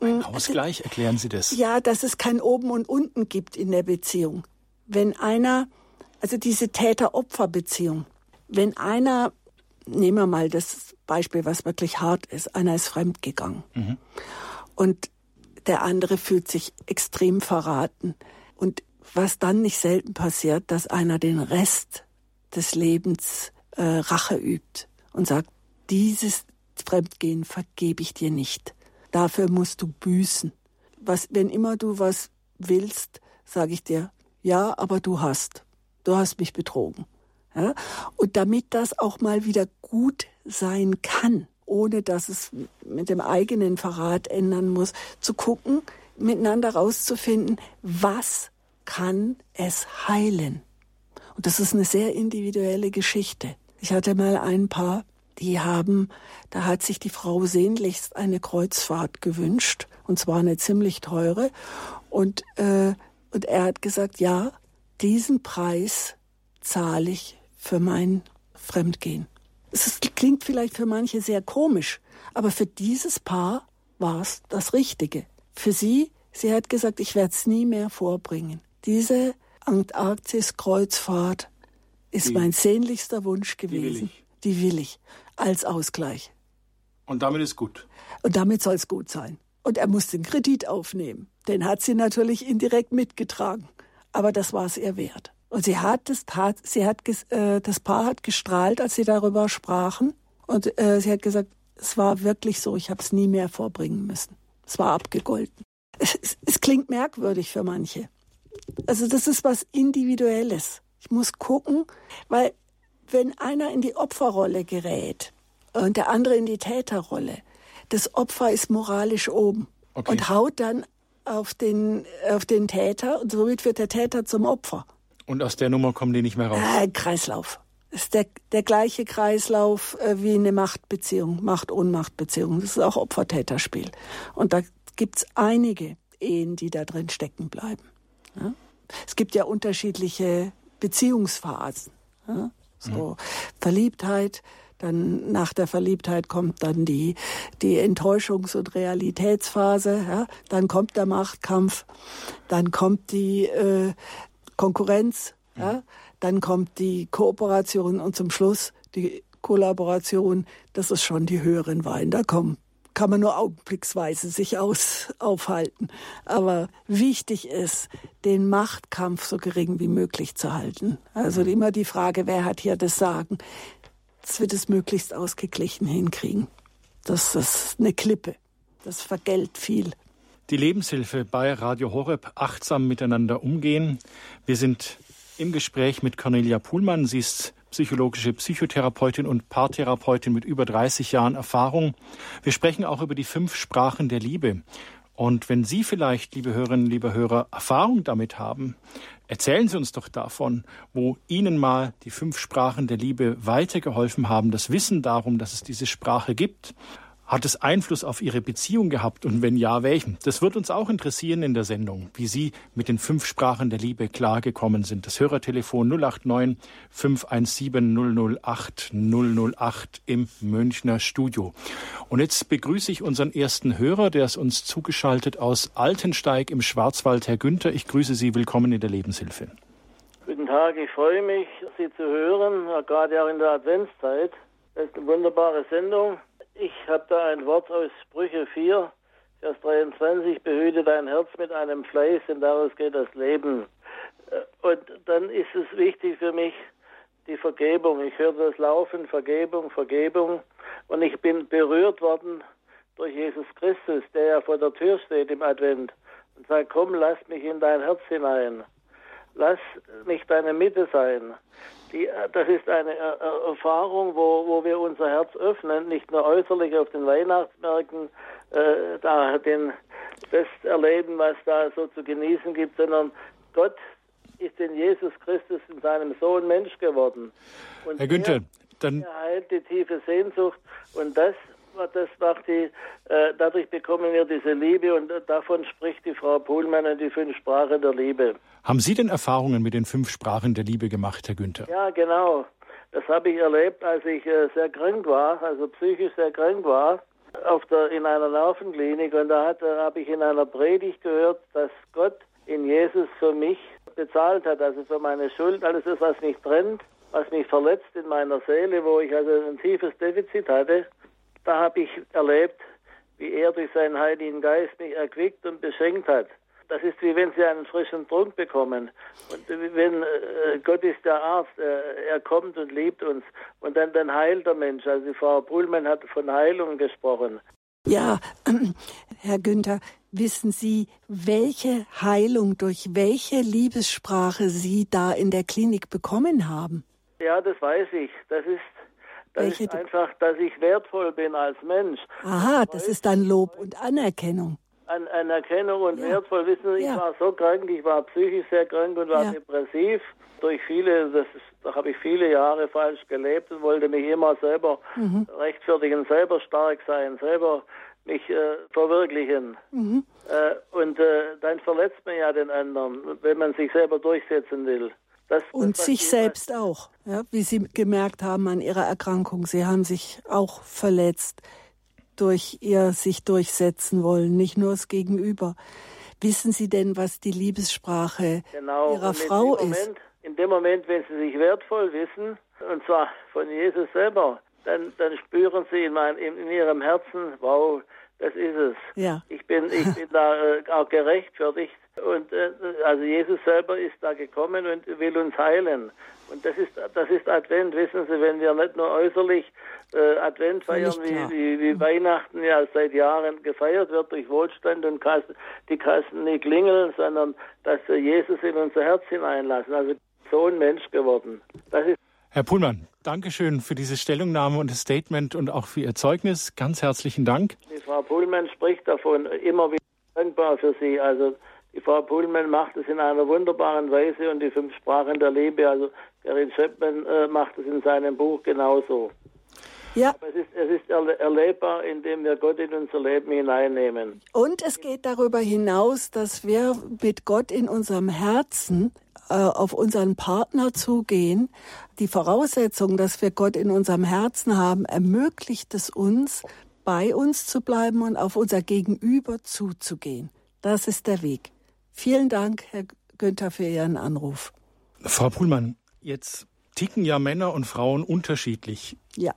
ein hm, Ausgleich, erklären Sie das? Ja, dass es kein Oben und Unten gibt in der Beziehung. Wenn einer, also diese Täter-Opfer-Beziehung, wenn einer, nehmen wir mal das Beispiel, was wirklich hart ist, einer ist fremdgegangen mhm. und der andere fühlt sich extrem verraten. Und was dann nicht selten passiert, dass einer den Rest des Lebens äh, Rache übt und sagt, dieses Fremdgehen vergebe ich dir nicht. Dafür musst du büßen. Was, wenn immer du was willst, sage ich dir, ja, aber du hast. Du hast mich betrogen. Ja? Und damit das auch mal wieder gut sein kann, ohne dass es mit dem eigenen Verrat ändern muss, zu gucken, miteinander rauszufinden, was kann es heilen. Und das ist eine sehr individuelle Geschichte. Ich hatte mal ein Paar, die haben, da hat sich die Frau sehnlichst eine Kreuzfahrt gewünscht, und zwar eine ziemlich teure. Und, äh, und er hat gesagt, ja, diesen Preis zahle ich für mein Fremdgehen. Es klingt vielleicht für manche sehr komisch, aber für dieses Paar war es das Richtige. Für sie, sie hat gesagt, ich werde es nie mehr vorbringen. Diese Antarktis-Kreuzfahrt ist die, mein sehnlichster Wunsch gewesen. Die will, die will ich als Ausgleich. Und damit ist gut. Und damit soll es gut sein. Und er muss den Kredit aufnehmen. Den hat sie natürlich indirekt mitgetragen. Aber das war es ihr wert. Und sie hat das, tat, sie hat, äh, das Paar hat gestrahlt, als sie darüber sprachen. Und äh, sie hat gesagt, es war wirklich so, ich habe es nie mehr vorbringen müssen. Es war abgegolten. Es, es, es klingt merkwürdig für manche. Also das ist was Individuelles. Ich muss gucken, weil wenn einer in die Opferrolle gerät und der andere in die Täterrolle, das Opfer ist moralisch oben okay. und haut dann auf den, auf den Täter und somit wird der Täter zum Opfer. Und aus der Nummer kommen die nicht mehr raus? Äh, Kreislauf. Das ist der, der gleiche Kreislauf äh, wie eine Machtbeziehung, Macht-Ohnmacht-Beziehung. Das ist auch Opfer-Täter-Spiel. Und da gibt's einige Ehen, die da drin stecken bleiben. Ja? Es gibt ja unterschiedliche Beziehungsphasen. Ja? So mhm. Verliebtheit, dann nach der Verliebtheit kommt dann die, die Enttäuschungs- und Realitätsphase, ja? dann kommt der Machtkampf, dann kommt die äh, Konkurrenz, mhm. ja? dann kommt die Kooperation und zum Schluss die Kollaboration, das ist schon die höheren Wein. Da kommen kann man nur augenblicksweise sich aus, aufhalten. Aber wichtig ist, den Machtkampf so gering wie möglich zu halten. Also mhm. immer die Frage, wer hat hier das Sagen? Das wird es möglichst ausgeglichen hinkriegen. Das ist eine Klippe. Das vergällt viel. Die Lebenshilfe bei Radio Horeb achtsam miteinander umgehen. Wir sind im Gespräch mit Cornelia Puhlmann. Sie ist psychologische Psychotherapeutin und Paartherapeutin mit über 30 Jahren Erfahrung. Wir sprechen auch über die fünf Sprachen der Liebe. Und wenn Sie vielleicht, liebe Hörerinnen, liebe Hörer, Erfahrung damit haben, erzählen Sie uns doch davon, wo Ihnen mal die fünf Sprachen der Liebe weitergeholfen haben, das Wissen darum, dass es diese Sprache gibt. Hat es Einfluss auf Ihre Beziehung gehabt und wenn ja, welchen? Das wird uns auch interessieren in der Sendung, wie Sie mit den fünf Sprachen der Liebe klargekommen sind. Das Hörertelefon 089 517 008 008 im Münchner Studio. Und jetzt begrüße ich unseren ersten Hörer, der ist uns zugeschaltet aus Altensteig im Schwarzwald. Herr Günther, ich grüße Sie. Willkommen in der Lebenshilfe. Guten Tag, ich freue mich, Sie zu hören, gerade auch in der Adventszeit. Das ist eine wunderbare Sendung. Ich habe da ein Wort aus Sprüche 4, Vers 23, behüte dein Herz mit einem Fleiß, denn daraus geht das Leben. Äh, und dann ist es wichtig für mich, die Vergebung. Ich höre das Laufen, Vergebung, Vergebung. Und ich bin berührt worden durch Jesus Christus, der ja vor der Tür steht im Advent und sagt, komm, lass mich in dein Herz hinein. Lass mich deine Mitte sein. Die, das ist eine äh, Erfahrung, wo, wo wir unser Herz öffnen, nicht nur äußerlich auf den Weihnachtsmärkten, äh, da den, das erleben, was da so zu genießen gibt, sondern Gott ist in Jesus Christus in seinem Sohn Mensch geworden. Und Herr Günther, dann er heilt die tiefe Sehnsucht und das das macht die, äh, dadurch bekommen wir diese Liebe und davon spricht die Frau Pohlmann in die fünf Sprachen der Liebe. Haben Sie denn Erfahrungen mit den fünf Sprachen der Liebe gemacht, Herr Günther? Ja, genau. Das habe ich erlebt, als ich äh, sehr krank war, also psychisch sehr krank war, auf der, in einer Nervenklinik. Und da äh, habe ich in einer Predigt gehört, dass Gott in Jesus für mich bezahlt hat, also für meine Schuld, alles das, was mich trennt, was mich verletzt in meiner Seele, wo ich also ein tiefes Defizit hatte. Da habe ich erlebt, wie er durch seinen Heiligen Geist mich erquickt und beschenkt hat. Das ist wie wenn sie einen frischen Trunk bekommen. Und wenn äh, Gott ist der Arzt, äh, er kommt und liebt uns. Und dann, dann heilt der Mensch. Also die Frau Pullmann hat von Heilung gesprochen. Ja, äh, Herr Günther, wissen Sie, welche Heilung durch welche Liebessprache Sie da in der Klinik bekommen haben? Ja, das weiß ich. Das ist das welche ist einfach, dass ich wertvoll bin als Mensch. Aha, das ist dann Lob und Anerkennung. An Anerkennung und ja. wertvoll. Wissen Sie, ich ja. war so krank, ich war psychisch sehr krank und war ja. depressiv. Durch viele, das ist, da habe ich viele Jahre falsch gelebt und wollte mich immer selber mhm. rechtfertigen, selber stark sein, selber mich äh, verwirklichen. Mhm. Äh, und äh, dann verletzt man ja den anderen, wenn man sich selber durchsetzen will. Das, und das, sich selbst auch, ja, wie Sie gemerkt haben an Ihrer Erkrankung. Sie haben sich auch verletzt durch Ihr sich durchsetzen wollen, nicht nur das Gegenüber. Wissen Sie denn, was die Liebessprache genau. Ihrer Frau Moment, ist? In dem Moment, wenn Sie sich wertvoll wissen, und zwar von Jesus selber, dann, dann spüren Sie in, mein, in, in Ihrem Herzen, wow, das ist es. Ja. Ich bin, ich bin da äh, auch gerechtfertigt. Und äh, also Jesus selber ist da gekommen und will uns heilen. Und das ist, das ist Advent, wissen Sie, wenn wir nicht nur äußerlich äh, Advent feiern, wie, wie, wie, Weihnachten ja seit Jahren gefeiert wird durch Wohlstand und Kassen, die Kassen nicht klingeln, sondern dass äh, Jesus in unser Herz hineinlassen. Also so ein Mensch geworden. Das ist Herr Pullmann, Dankeschön für diese Stellungnahme und das Statement und auch für Ihr Zeugnis. Ganz herzlichen Dank. Die Frau Pullmann spricht davon immer wieder dankbar für Sie. Also Frau Pullmann macht es in einer wunderbaren Weise und die fünf Sprachen der Liebe, also Gerrit Chapman äh, macht es in seinem Buch genauso. Ja. Aber es ist, es ist erlebbar, indem wir Gott in unser Leben hineinnehmen. Und es geht darüber hinaus, dass wir mit Gott in unserem Herzen äh, auf unseren Partner zugehen. Die Voraussetzung, dass wir Gott in unserem Herzen haben, ermöglicht es uns, bei uns zu bleiben und auf unser Gegenüber zuzugehen. Das ist der Weg. Vielen Dank, Herr Günther, für Ihren Anruf. Frau Puhlmann, jetzt ticken ja Männer und Frauen unterschiedlich. Ja.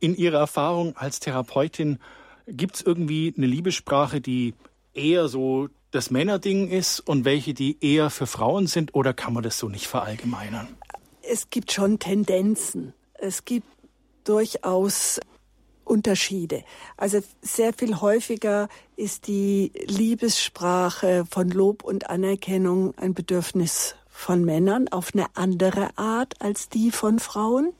In Ihrer Erfahrung als Therapeutin gibt es irgendwie eine Liebessprache, die eher so das Männerding ist und welche, die eher für Frauen sind, oder kann man das so nicht verallgemeinern? Es gibt schon Tendenzen. Es gibt durchaus Unterschiede. Also sehr viel häufiger ist die Liebessprache von Lob und Anerkennung ein Bedürfnis von Männern auf eine andere Art als die von Frauen.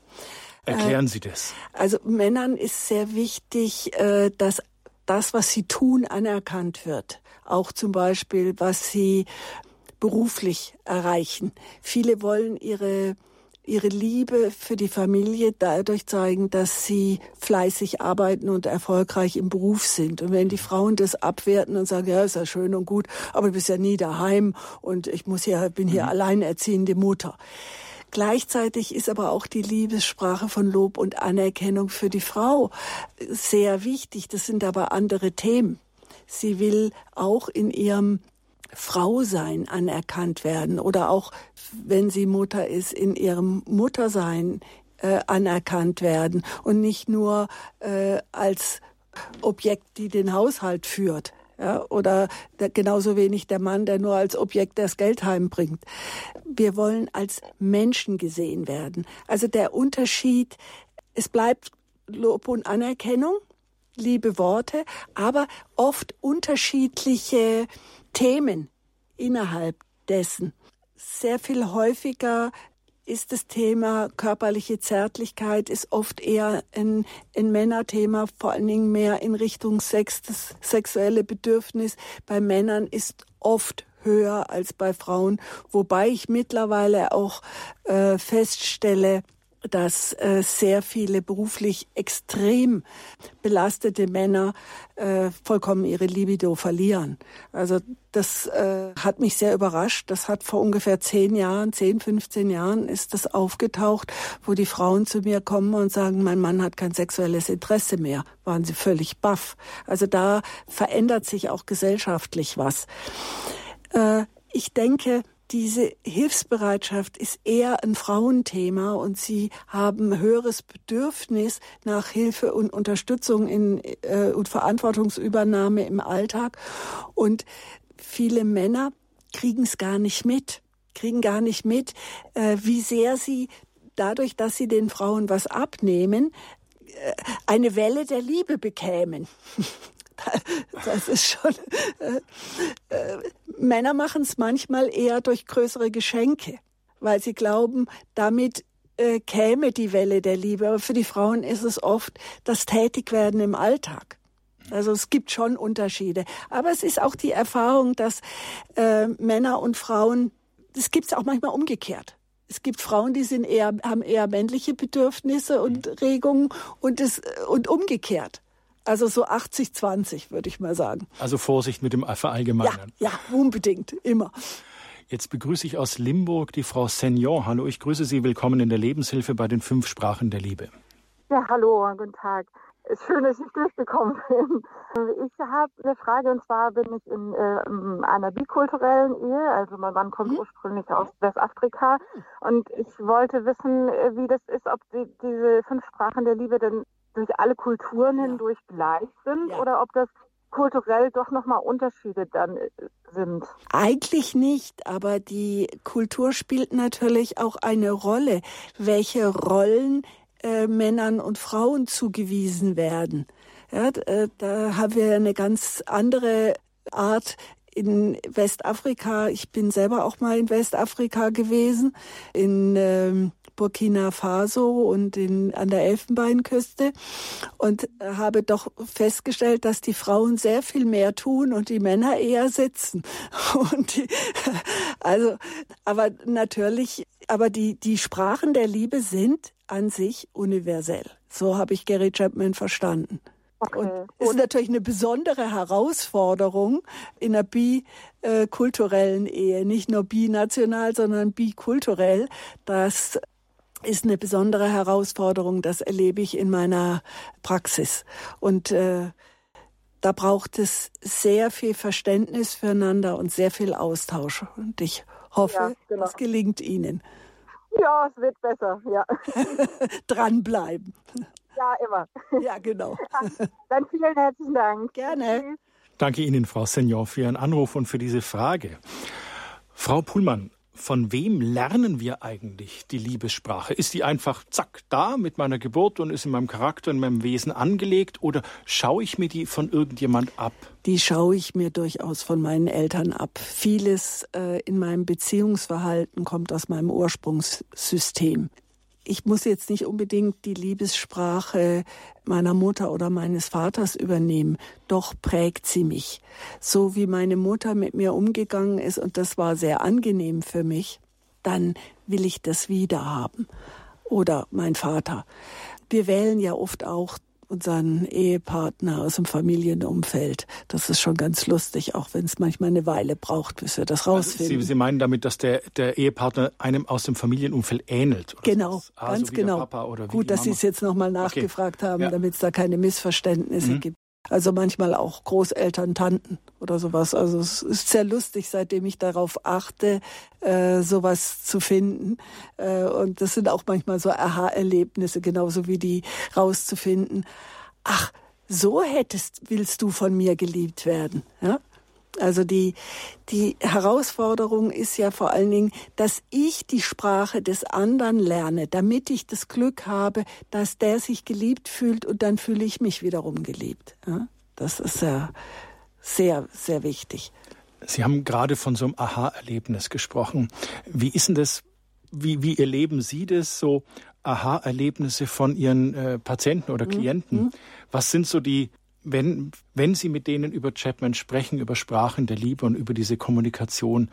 Erklären Sie das. Also Männern ist sehr wichtig, äh, dass das, was sie tun, anerkannt wird. Auch zum Beispiel, was sie beruflich erreichen. Viele wollen ihre ihre Liebe für die Familie dadurch zeigen, dass sie fleißig arbeiten und erfolgreich im Beruf sind. Und wenn die Frauen das abwerten und sagen, ja, ist ja schön und gut, aber du bist ja nie daheim und ich muss hier, bin hier mhm. alleinerziehende Mutter. Gleichzeitig ist aber auch die Liebessprache von Lob und Anerkennung für die Frau sehr wichtig. Das sind aber andere Themen. Sie will auch in ihrem Frausein anerkannt werden oder auch, wenn sie Mutter ist, in ihrem Muttersein äh, anerkannt werden und nicht nur äh, als Objekt, die den Haushalt führt. Ja, oder der, genauso wenig der Mann, der nur als Objekt das Geld heimbringt. Wir wollen als Menschen gesehen werden. Also der Unterschied, es bleibt Lob und Anerkennung, liebe Worte, aber oft unterschiedliche Themen innerhalb dessen. Sehr viel häufiger ist das Thema körperliche Zärtlichkeit ist oft eher ein, ein Männerthema, vor allen Dingen mehr in Richtung Sex, das sexuelle Bedürfnis. Bei Männern ist oft höher als bei Frauen, wobei ich mittlerweile auch äh, feststelle, dass äh, sehr viele beruflich extrem belastete Männer äh, vollkommen ihre Libido verlieren. Also das äh, hat mich sehr überrascht. Das hat vor ungefähr zehn Jahren, zehn, 15 Jahren ist das aufgetaucht, wo die Frauen zu mir kommen und sagen, mein Mann hat kein sexuelles Interesse mehr. Waren sie völlig baff. Also da verändert sich auch gesellschaftlich was. Äh, ich denke, diese Hilfsbereitschaft ist eher ein Frauenthema und sie haben höheres Bedürfnis nach Hilfe und Unterstützung in, äh, und Verantwortungsübernahme im Alltag. Und viele Männer kriegen es gar nicht mit, kriegen gar nicht mit, äh, wie sehr sie dadurch, dass sie den Frauen was abnehmen, äh, eine Welle der Liebe bekämen. Das ist schon. Äh, äh, Männer machen es manchmal eher durch größere Geschenke, weil sie glauben, damit äh, käme die Welle der Liebe. Aber für die Frauen ist es oft das Tätigwerden im Alltag. Also es gibt schon Unterschiede. Aber es ist auch die Erfahrung, dass äh, Männer und Frauen, das gibt es auch manchmal umgekehrt. Es gibt Frauen, die sind eher, haben eher männliche Bedürfnisse und Regungen und, es, und umgekehrt. Also so 80-20, würde ich mal sagen. Also Vorsicht mit dem Verallgemeinern. Ja, ja, unbedingt, immer. Jetzt begrüße ich aus Limburg die Frau Senior. Hallo, ich grüße Sie. Willkommen in der Lebenshilfe bei den fünf Sprachen der Liebe. Ja, hallo, guten Tag. Es ist schön, dass ich durchgekommen bin. Ich habe eine Frage und zwar bin ich in, äh, einer bikulturellen Ehe. Also mein Mann kommt mhm. ursprünglich aus Westafrika und ich wollte wissen, äh, wie das ist, ob die, diese fünf Sprachen der Liebe denn durch alle Kulturen ja. hindurch gleich sind ja. oder ob das kulturell doch nochmal Unterschiede dann äh, sind? Eigentlich nicht, aber die Kultur spielt natürlich auch eine Rolle, welche Rollen äh, Männern und Frauen zugewiesen werden. Ja, äh, da haben wir eine ganz andere Art in Westafrika. Ich bin selber auch mal in Westafrika gewesen, in ähm, Burkina Faso und in, an der Elfenbeinküste und habe doch festgestellt, dass die Frauen sehr viel mehr tun und die Männer eher sitzen. Und die, also, aber natürlich, aber die, die Sprachen der Liebe sind an sich universell. So habe ich Gary Chapman verstanden. Okay. Und ist natürlich eine besondere Herausforderung in einer bikulturellen Ehe, nicht nur binational, sondern bikulturell, dass ist eine besondere Herausforderung. Das erlebe ich in meiner Praxis. Und äh, da braucht es sehr viel Verständnis füreinander und sehr viel Austausch. Und ich hoffe, ja, genau. es gelingt Ihnen. Ja, es wird besser, ja. Dranbleiben. Ja, immer. Ja, genau. Dann vielen herzlichen Dank. Gerne. Danke Ihnen, Frau Senior, für Ihren Anruf und für diese Frage. Frau Pullmann, von wem lernen wir eigentlich die Liebessprache? Ist die einfach zack da mit meiner Geburt und ist in meinem Charakter, in meinem Wesen angelegt oder schaue ich mir die von irgendjemand ab? Die schaue ich mir durchaus von meinen Eltern ab. Vieles äh, in meinem Beziehungsverhalten kommt aus meinem Ursprungssystem ich muss jetzt nicht unbedingt die Liebessprache meiner Mutter oder meines Vaters übernehmen, doch prägt sie mich. So wie meine Mutter mit mir umgegangen ist, und das war sehr angenehm für mich, dann will ich das wieder haben. Oder mein Vater. Wir wählen ja oft auch unseren Ehepartner aus dem Familienumfeld. Das ist schon ganz lustig, auch wenn es manchmal eine Weile braucht, bis wir das rausfinden. Sie, Sie meinen damit, dass der, der Ehepartner einem aus dem Familienumfeld ähnelt? Genau, ah, ganz so genau. Gut, dass Sie es jetzt nochmal nachgefragt okay. haben, ja. damit es da keine Missverständnisse mhm. gibt. Also manchmal auch Großeltern, Tanten oder sowas. Also es ist sehr lustig, seitdem ich darauf achte, äh, sowas zu finden. Äh, und das sind auch manchmal so Aha-Erlebnisse, genauso wie die rauszufinden. Ach, so hättest, willst du von mir geliebt werden. Ja? Also die, die Herausforderung ist ja vor allen Dingen, dass ich die Sprache des anderen lerne, damit ich das Glück habe, dass der sich geliebt fühlt und dann fühle ich mich wiederum geliebt. Das ist ja sehr, sehr wichtig. Sie haben gerade von so einem Aha-Erlebnis gesprochen. Wie ist denn das, wie, wie erleben Sie das, so Aha-Erlebnisse von Ihren äh, Patienten oder mhm. Klienten? Mhm. Was sind so die, wenn, wenn Sie mit denen über Chapman sprechen, über Sprachen der Liebe und über diese Kommunikation,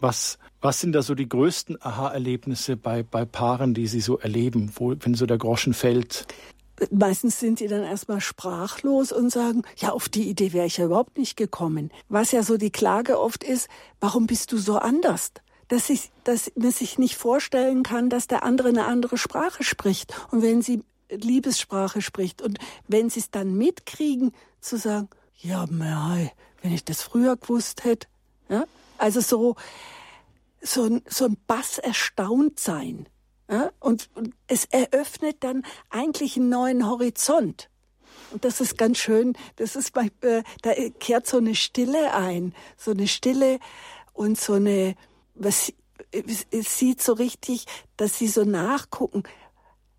was, was sind da so die größten Aha-Erlebnisse bei, bei Paaren, die Sie so erleben, wo, wenn so der Groschen fällt? Meistens sind sie dann erstmal sprachlos und sagen, ja, auf die Idee wäre ich ja überhaupt nicht gekommen. Was ja so die Klage oft ist, warum bist du so anders? Dass, ich, dass man sich nicht vorstellen kann, dass der andere eine andere Sprache spricht. Und wenn sie Liebessprache spricht und wenn sie es dann mitkriegen, zu sagen, ja, mei, wenn ich das früher gewusst hätte. Ja? Also so, so, ein, so ein Bass erstaunt sein. Ja? Und, und es eröffnet dann eigentlich einen neuen Horizont. Und das ist ganz schön. Das ist bei, äh, da kehrt so eine Stille ein, so eine Stille und so eine, was es sieht so richtig, dass sie so nachgucken.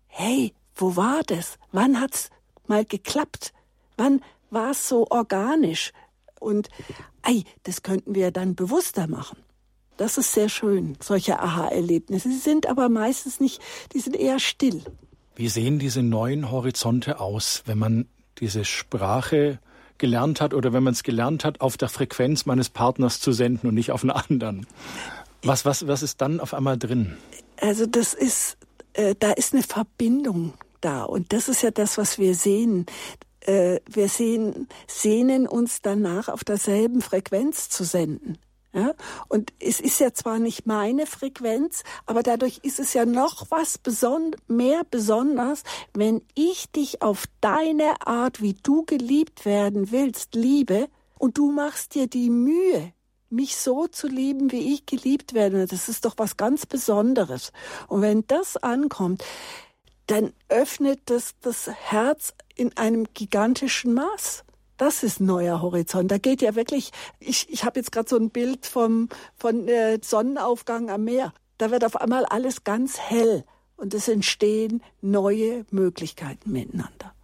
Hey, wo war das? Wann hat's mal geklappt? Wann war es so organisch? Und ei, das könnten wir dann bewusster machen. Das ist sehr schön, solche Aha-Erlebnisse. Sie sind aber meistens nicht, die sind eher still. Wie sehen diese neuen Horizonte aus, wenn man diese Sprache gelernt hat oder wenn man es gelernt hat, auf der Frequenz meines Partners zu senden und nicht auf einer anderen? Was, was, was ist dann auf einmal drin? Also das ist, äh, da ist eine Verbindung da und das ist ja das, was wir sehen. Äh, wir sehen, sehnen uns danach, auf derselben Frequenz zu senden. Ja? Und es ist ja zwar nicht meine Frequenz, aber dadurch ist es ja noch was beson mehr besonders, wenn ich dich auf deine Art, wie du geliebt werden willst, liebe und du machst dir die Mühe, mich so zu lieben, wie ich geliebt werde. Das ist doch was ganz Besonderes. Und wenn das ankommt, dann öffnet das das Herz in einem gigantischen Maß. Das ist neuer Horizont. Da geht ja wirklich, ich, ich habe jetzt gerade so ein Bild vom von äh, Sonnenaufgang am Meer. Da wird auf einmal alles ganz hell und es entstehen neue Möglichkeiten miteinander.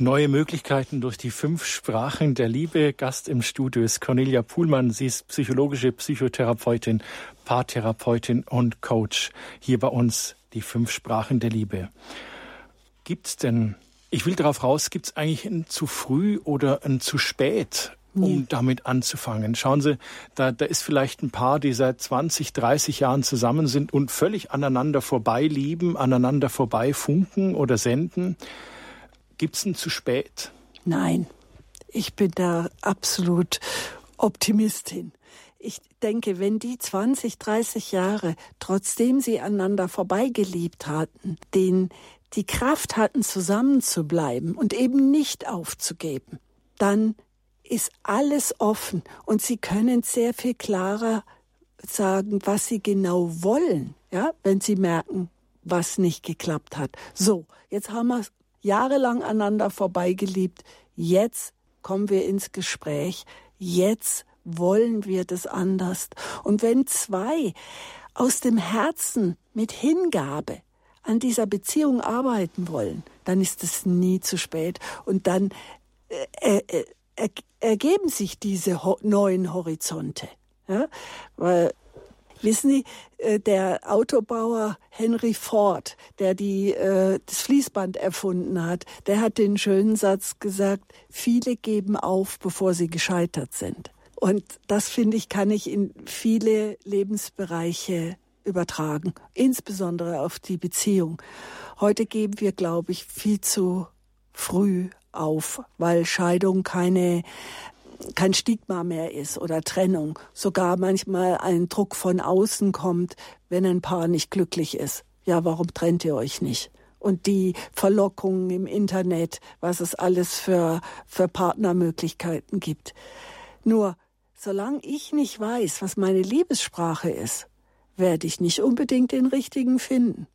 Neue Möglichkeiten durch die fünf Sprachen der Liebe. Gast im Studio ist Cornelia Puhlmann. Sie ist psychologische Psychotherapeutin, Paartherapeutin und Coach. Hier bei uns die fünf Sprachen der Liebe. Gibt es denn ich will darauf raus, gibt es eigentlich ein zu früh oder ein zu spät, um nee. damit anzufangen? Schauen Sie, da, da ist vielleicht ein Paar, die seit 20, 30 Jahren zusammen sind und völlig aneinander vorbei lieben, aneinander vorbei funken oder senden. Gibt es ein zu spät? Nein, ich bin da absolut Optimistin. Ich denke, wenn die 20, 30 Jahre, trotzdem sie aneinander vorbeigeliebt hatten, den die Kraft hatten, zusammenzubleiben und eben nicht aufzugeben, dann ist alles offen und sie können sehr viel klarer sagen, was sie genau wollen, ja, wenn sie merken, was nicht geklappt hat. So, jetzt haben wir jahrelang aneinander vorbeigeliebt. Jetzt kommen wir ins Gespräch. Jetzt wollen wir das anders. Und wenn zwei aus dem Herzen mit Hingabe an dieser Beziehung arbeiten wollen, dann ist es nie zu spät. Und dann äh, äh, äh, ergeben sich diese ho neuen Horizonte. Ja? Weil, wissen Sie, äh, der Autobauer Henry Ford, der die, äh, das Fließband erfunden hat, der hat den schönen Satz gesagt, viele geben auf, bevor sie gescheitert sind. Und das, finde ich, kann ich in viele Lebensbereiche übertragen, insbesondere auf die Beziehung. Heute geben wir, glaube ich, viel zu früh auf, weil Scheidung keine kein Stigma mehr ist oder Trennung, sogar manchmal ein Druck von außen kommt, wenn ein Paar nicht glücklich ist. Ja, warum trennt ihr euch nicht? Und die Verlockungen im Internet, was es alles für, für Partnermöglichkeiten gibt. Nur, solange ich nicht weiß, was meine Liebessprache ist, werde ich nicht unbedingt den richtigen finden.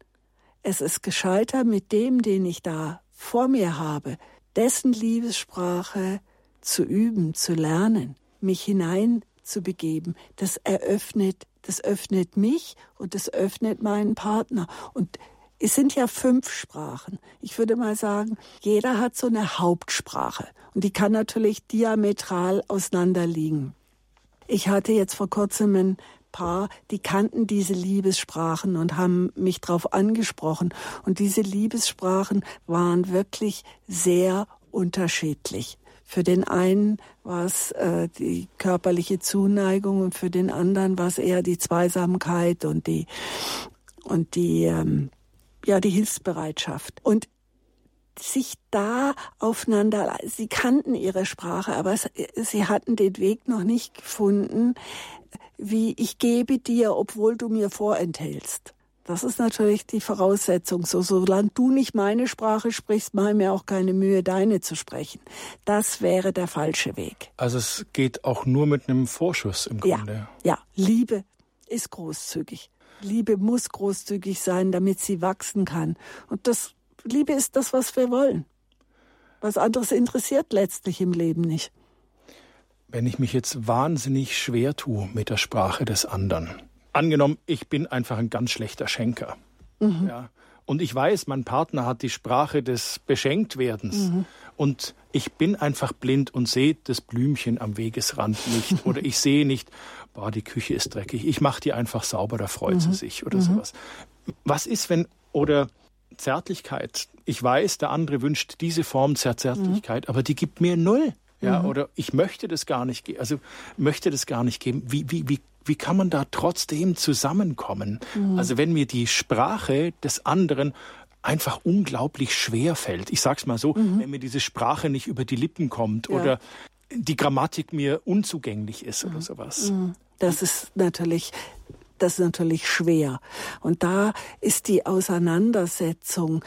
Es ist gescheiter mit dem, den ich da vor mir habe, dessen Liebessprache zu üben, zu lernen, mich hinein zu begeben, das eröffnet, das öffnet mich und das öffnet meinen Partner. Und es sind ja fünf Sprachen. Ich würde mal sagen, jeder hat so eine Hauptsprache. Und die kann natürlich diametral auseinanderliegen. Ich hatte jetzt vor kurzem ein Paar, die kannten diese Liebessprachen und haben mich darauf angesprochen. Und diese Liebessprachen waren wirklich sehr unterschiedlich. Für den einen war es äh, die körperliche Zuneigung und für den anderen war es eher die Zweisamkeit und die und die ähm, ja die Hilfsbereitschaft. Und sich da aufeinander, sie kannten ihre Sprache, aber sie hatten den Weg noch nicht gefunden, wie ich gebe dir, obwohl du mir vorenthältst. Das ist natürlich die Voraussetzung. So, solange du nicht meine Sprache sprichst, mache mir auch keine Mühe, deine zu sprechen. Das wäre der falsche Weg. Also es geht auch nur mit einem Vorschuss im Grunde. Ja, ja. Liebe ist großzügig. Liebe muss großzügig sein, damit sie wachsen kann. Und das Liebe ist das, was wir wollen. Was anderes interessiert letztlich im Leben nicht. Wenn ich mich jetzt wahnsinnig schwer tue mit der Sprache des anderen, angenommen, ich bin einfach ein ganz schlechter Schenker, mhm. ja, und ich weiß, mein Partner hat die Sprache des Beschenktwerdens. Mhm. Und ich bin einfach blind und sehe das Blümchen am Wegesrand nicht. oder ich sehe nicht, boah, die Küche ist dreckig. Ich mache die einfach sauber, da freut mhm. sie sich oder mhm. sowas. Was ist, wenn, oder Zärtlichkeit. Ich weiß, der andere wünscht diese Form der Zärtlichkeit, mhm. aber die gibt mir null. Ja, mhm. oder ich möchte das gar nicht, also möchte das gar nicht geben. Wie, wie, wie, wie kann man da trotzdem zusammenkommen? Mhm. Also wenn mir die Sprache des anderen einfach unglaublich schwer fällt. Ich sag's mal so, mhm. wenn mir diese Sprache nicht über die Lippen kommt ja. oder die Grammatik mir unzugänglich ist oder mhm. sowas. Mhm. Das ist natürlich das ist natürlich schwer. Und da ist die Auseinandersetzung,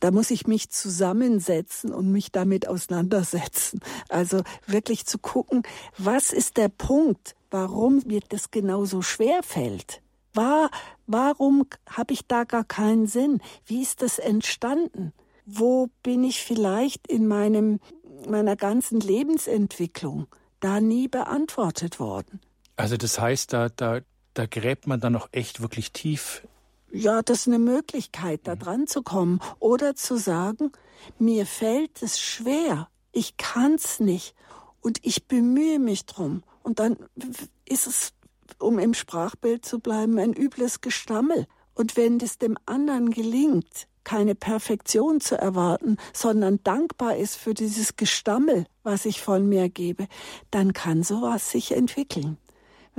da muss ich mich zusammensetzen und mich damit auseinandersetzen. Also wirklich zu gucken, was ist der Punkt, warum mir das genauso schwer fällt? War, warum habe ich da gar keinen Sinn? Wie ist das entstanden? Wo bin ich vielleicht in meinem, meiner ganzen Lebensentwicklung da nie beantwortet worden? Also das heißt, da, da, da gräbt man dann noch echt wirklich tief. Ja, das ist eine Möglichkeit, da dran zu kommen. Oder zu sagen, mir fällt es schwer, ich kann's nicht und ich bemühe mich drum. Und dann ist es, um im Sprachbild zu bleiben, ein übles Gestammel. Und wenn es dem anderen gelingt, keine Perfektion zu erwarten, sondern dankbar ist für dieses Gestammel, was ich von mir gebe, dann kann sowas sich entwickeln.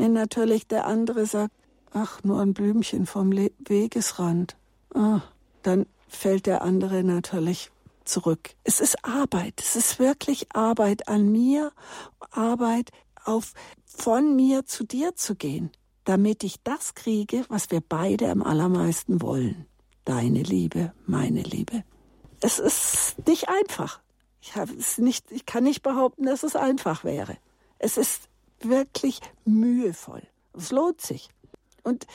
Wenn natürlich der andere sagt, ach, nur ein Blümchen vom Le Wegesrand, ah, dann fällt der andere natürlich zurück. Es ist Arbeit, es ist wirklich Arbeit an mir, Arbeit auf von mir zu dir zu gehen, damit ich das kriege, was wir beide am allermeisten wollen. Deine Liebe, meine Liebe. Es ist nicht einfach. Ich, nicht, ich kann nicht behaupten, dass es einfach wäre. Es ist wirklich mühevoll. Es lohnt sich. Und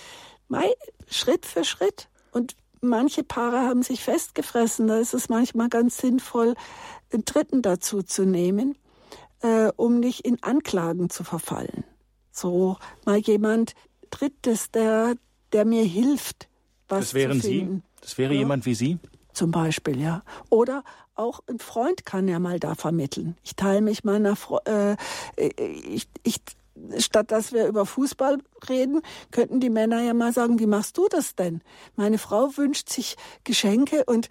mei, Schritt für Schritt. Und manche Paare haben sich festgefressen. Da ist es manchmal ganz sinnvoll, einen Dritten dazu zu nehmen, äh, um nicht in Anklagen zu verfallen. So mal jemand Drittes, der, der mir hilft, was das wären zu finden. Sie? Das wäre ja. jemand wie Sie? Zum Beispiel, ja. Oder auch ein Freund kann ja mal da vermitteln. Ich teile mich meiner, Fre äh, ich, ich, statt dass wir über Fußball reden, könnten die Männer ja mal sagen, wie machst du das denn? Meine Frau wünscht sich Geschenke und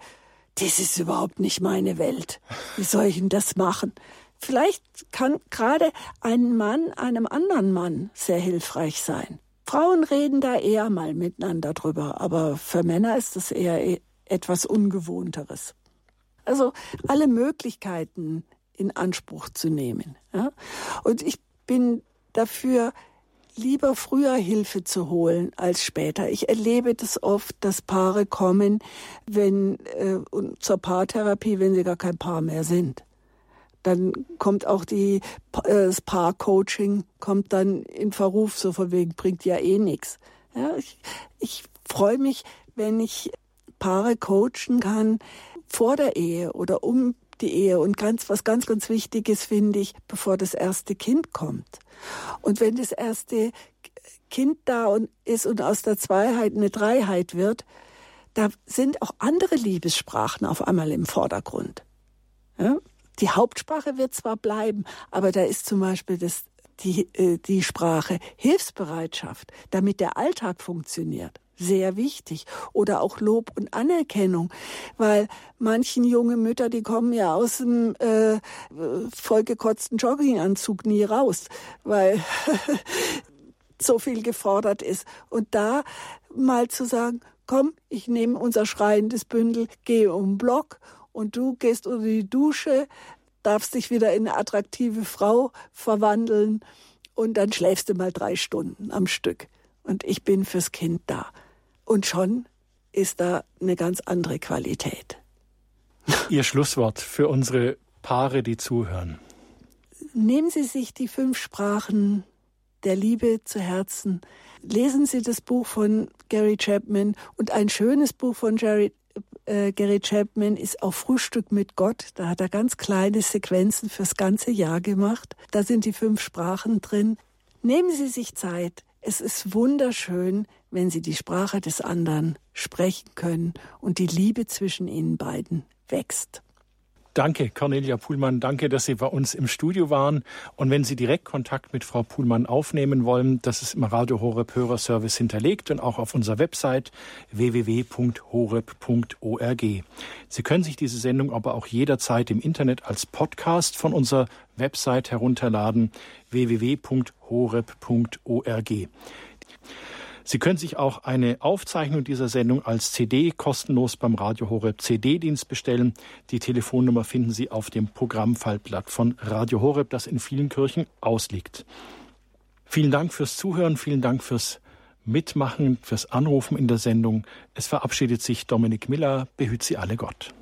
das ist überhaupt nicht meine Welt. Wie soll ich denn das machen? Vielleicht kann gerade ein Mann einem anderen Mann sehr hilfreich sein. Frauen reden da eher mal miteinander drüber, aber für Männer ist das eher e-, etwas Ungewohnteres. Also alle Möglichkeiten in Anspruch zu nehmen. Ja? Und ich bin dafür, lieber früher Hilfe zu holen als später. Ich erlebe das oft, dass Paare kommen, wenn äh, zur Paartherapie, wenn sie gar kein Paar mehr sind. Dann kommt auch die, äh, das Paarcoaching kommt dann in Verruf, so von wegen bringt ja eh nichts. Ja, ich, ich freue mich, wenn ich Paare coachen kann, vor der Ehe oder um die Ehe und ganz, was ganz, ganz wichtig ist, finde ich, bevor das erste Kind kommt. Und wenn das erste Kind da ist und aus der Zweiheit eine Dreiheit wird, da sind auch andere Liebessprachen auf einmal im Vordergrund. Ja? Die Hauptsprache wird zwar bleiben, aber da ist zum Beispiel das, die, äh, die Sprache Hilfsbereitschaft, damit der Alltag funktioniert. Sehr wichtig. Oder auch Lob und Anerkennung. Weil manchen junge Mütter, die kommen ja aus dem äh, vollgekotzten Jogginganzug nie raus. Weil so viel gefordert ist. Und da mal zu sagen, komm, ich nehme unser schreiendes Bündel, gehe um den Block und du gehst unter die Dusche, darfst dich wieder in eine attraktive Frau verwandeln und dann schläfst du mal drei Stunden am Stück. Und ich bin fürs Kind da. Und schon ist da eine ganz andere Qualität. Ihr Schlusswort für unsere Paare, die zuhören. Nehmen Sie sich die fünf Sprachen der Liebe zu Herzen. Lesen Sie das Buch von Gary Chapman und ein schönes Buch von Jerry, äh, Gary Chapman ist auch Frühstück mit Gott. Da hat er ganz kleine Sequenzen fürs ganze Jahr gemacht. Da sind die fünf Sprachen drin. Nehmen Sie sich Zeit. Es ist wunderschön, wenn Sie die Sprache des anderen sprechen können und die Liebe zwischen Ihnen beiden wächst. Danke, Cornelia Puhlmann. Danke, dass Sie bei uns im Studio waren. Und wenn Sie direkt Kontakt mit Frau Puhlmann aufnehmen wollen, das ist im Radio Horeb Hörerservice hinterlegt und auch auf unserer Website www.horeb.org. Sie können sich diese Sendung aber auch jederzeit im Internet als Podcast von unserer Website herunterladen www.horeb.org. Sie können sich auch eine Aufzeichnung dieser Sendung als CD kostenlos beim Radio Horeb CD-Dienst bestellen. Die Telefonnummer finden Sie auf dem Programmfallblatt von Radio Horeb, das in vielen Kirchen ausliegt. Vielen Dank fürs Zuhören, vielen Dank fürs Mitmachen, fürs Anrufen in der Sendung. Es verabschiedet sich Dominik Miller. Behüt Sie alle Gott.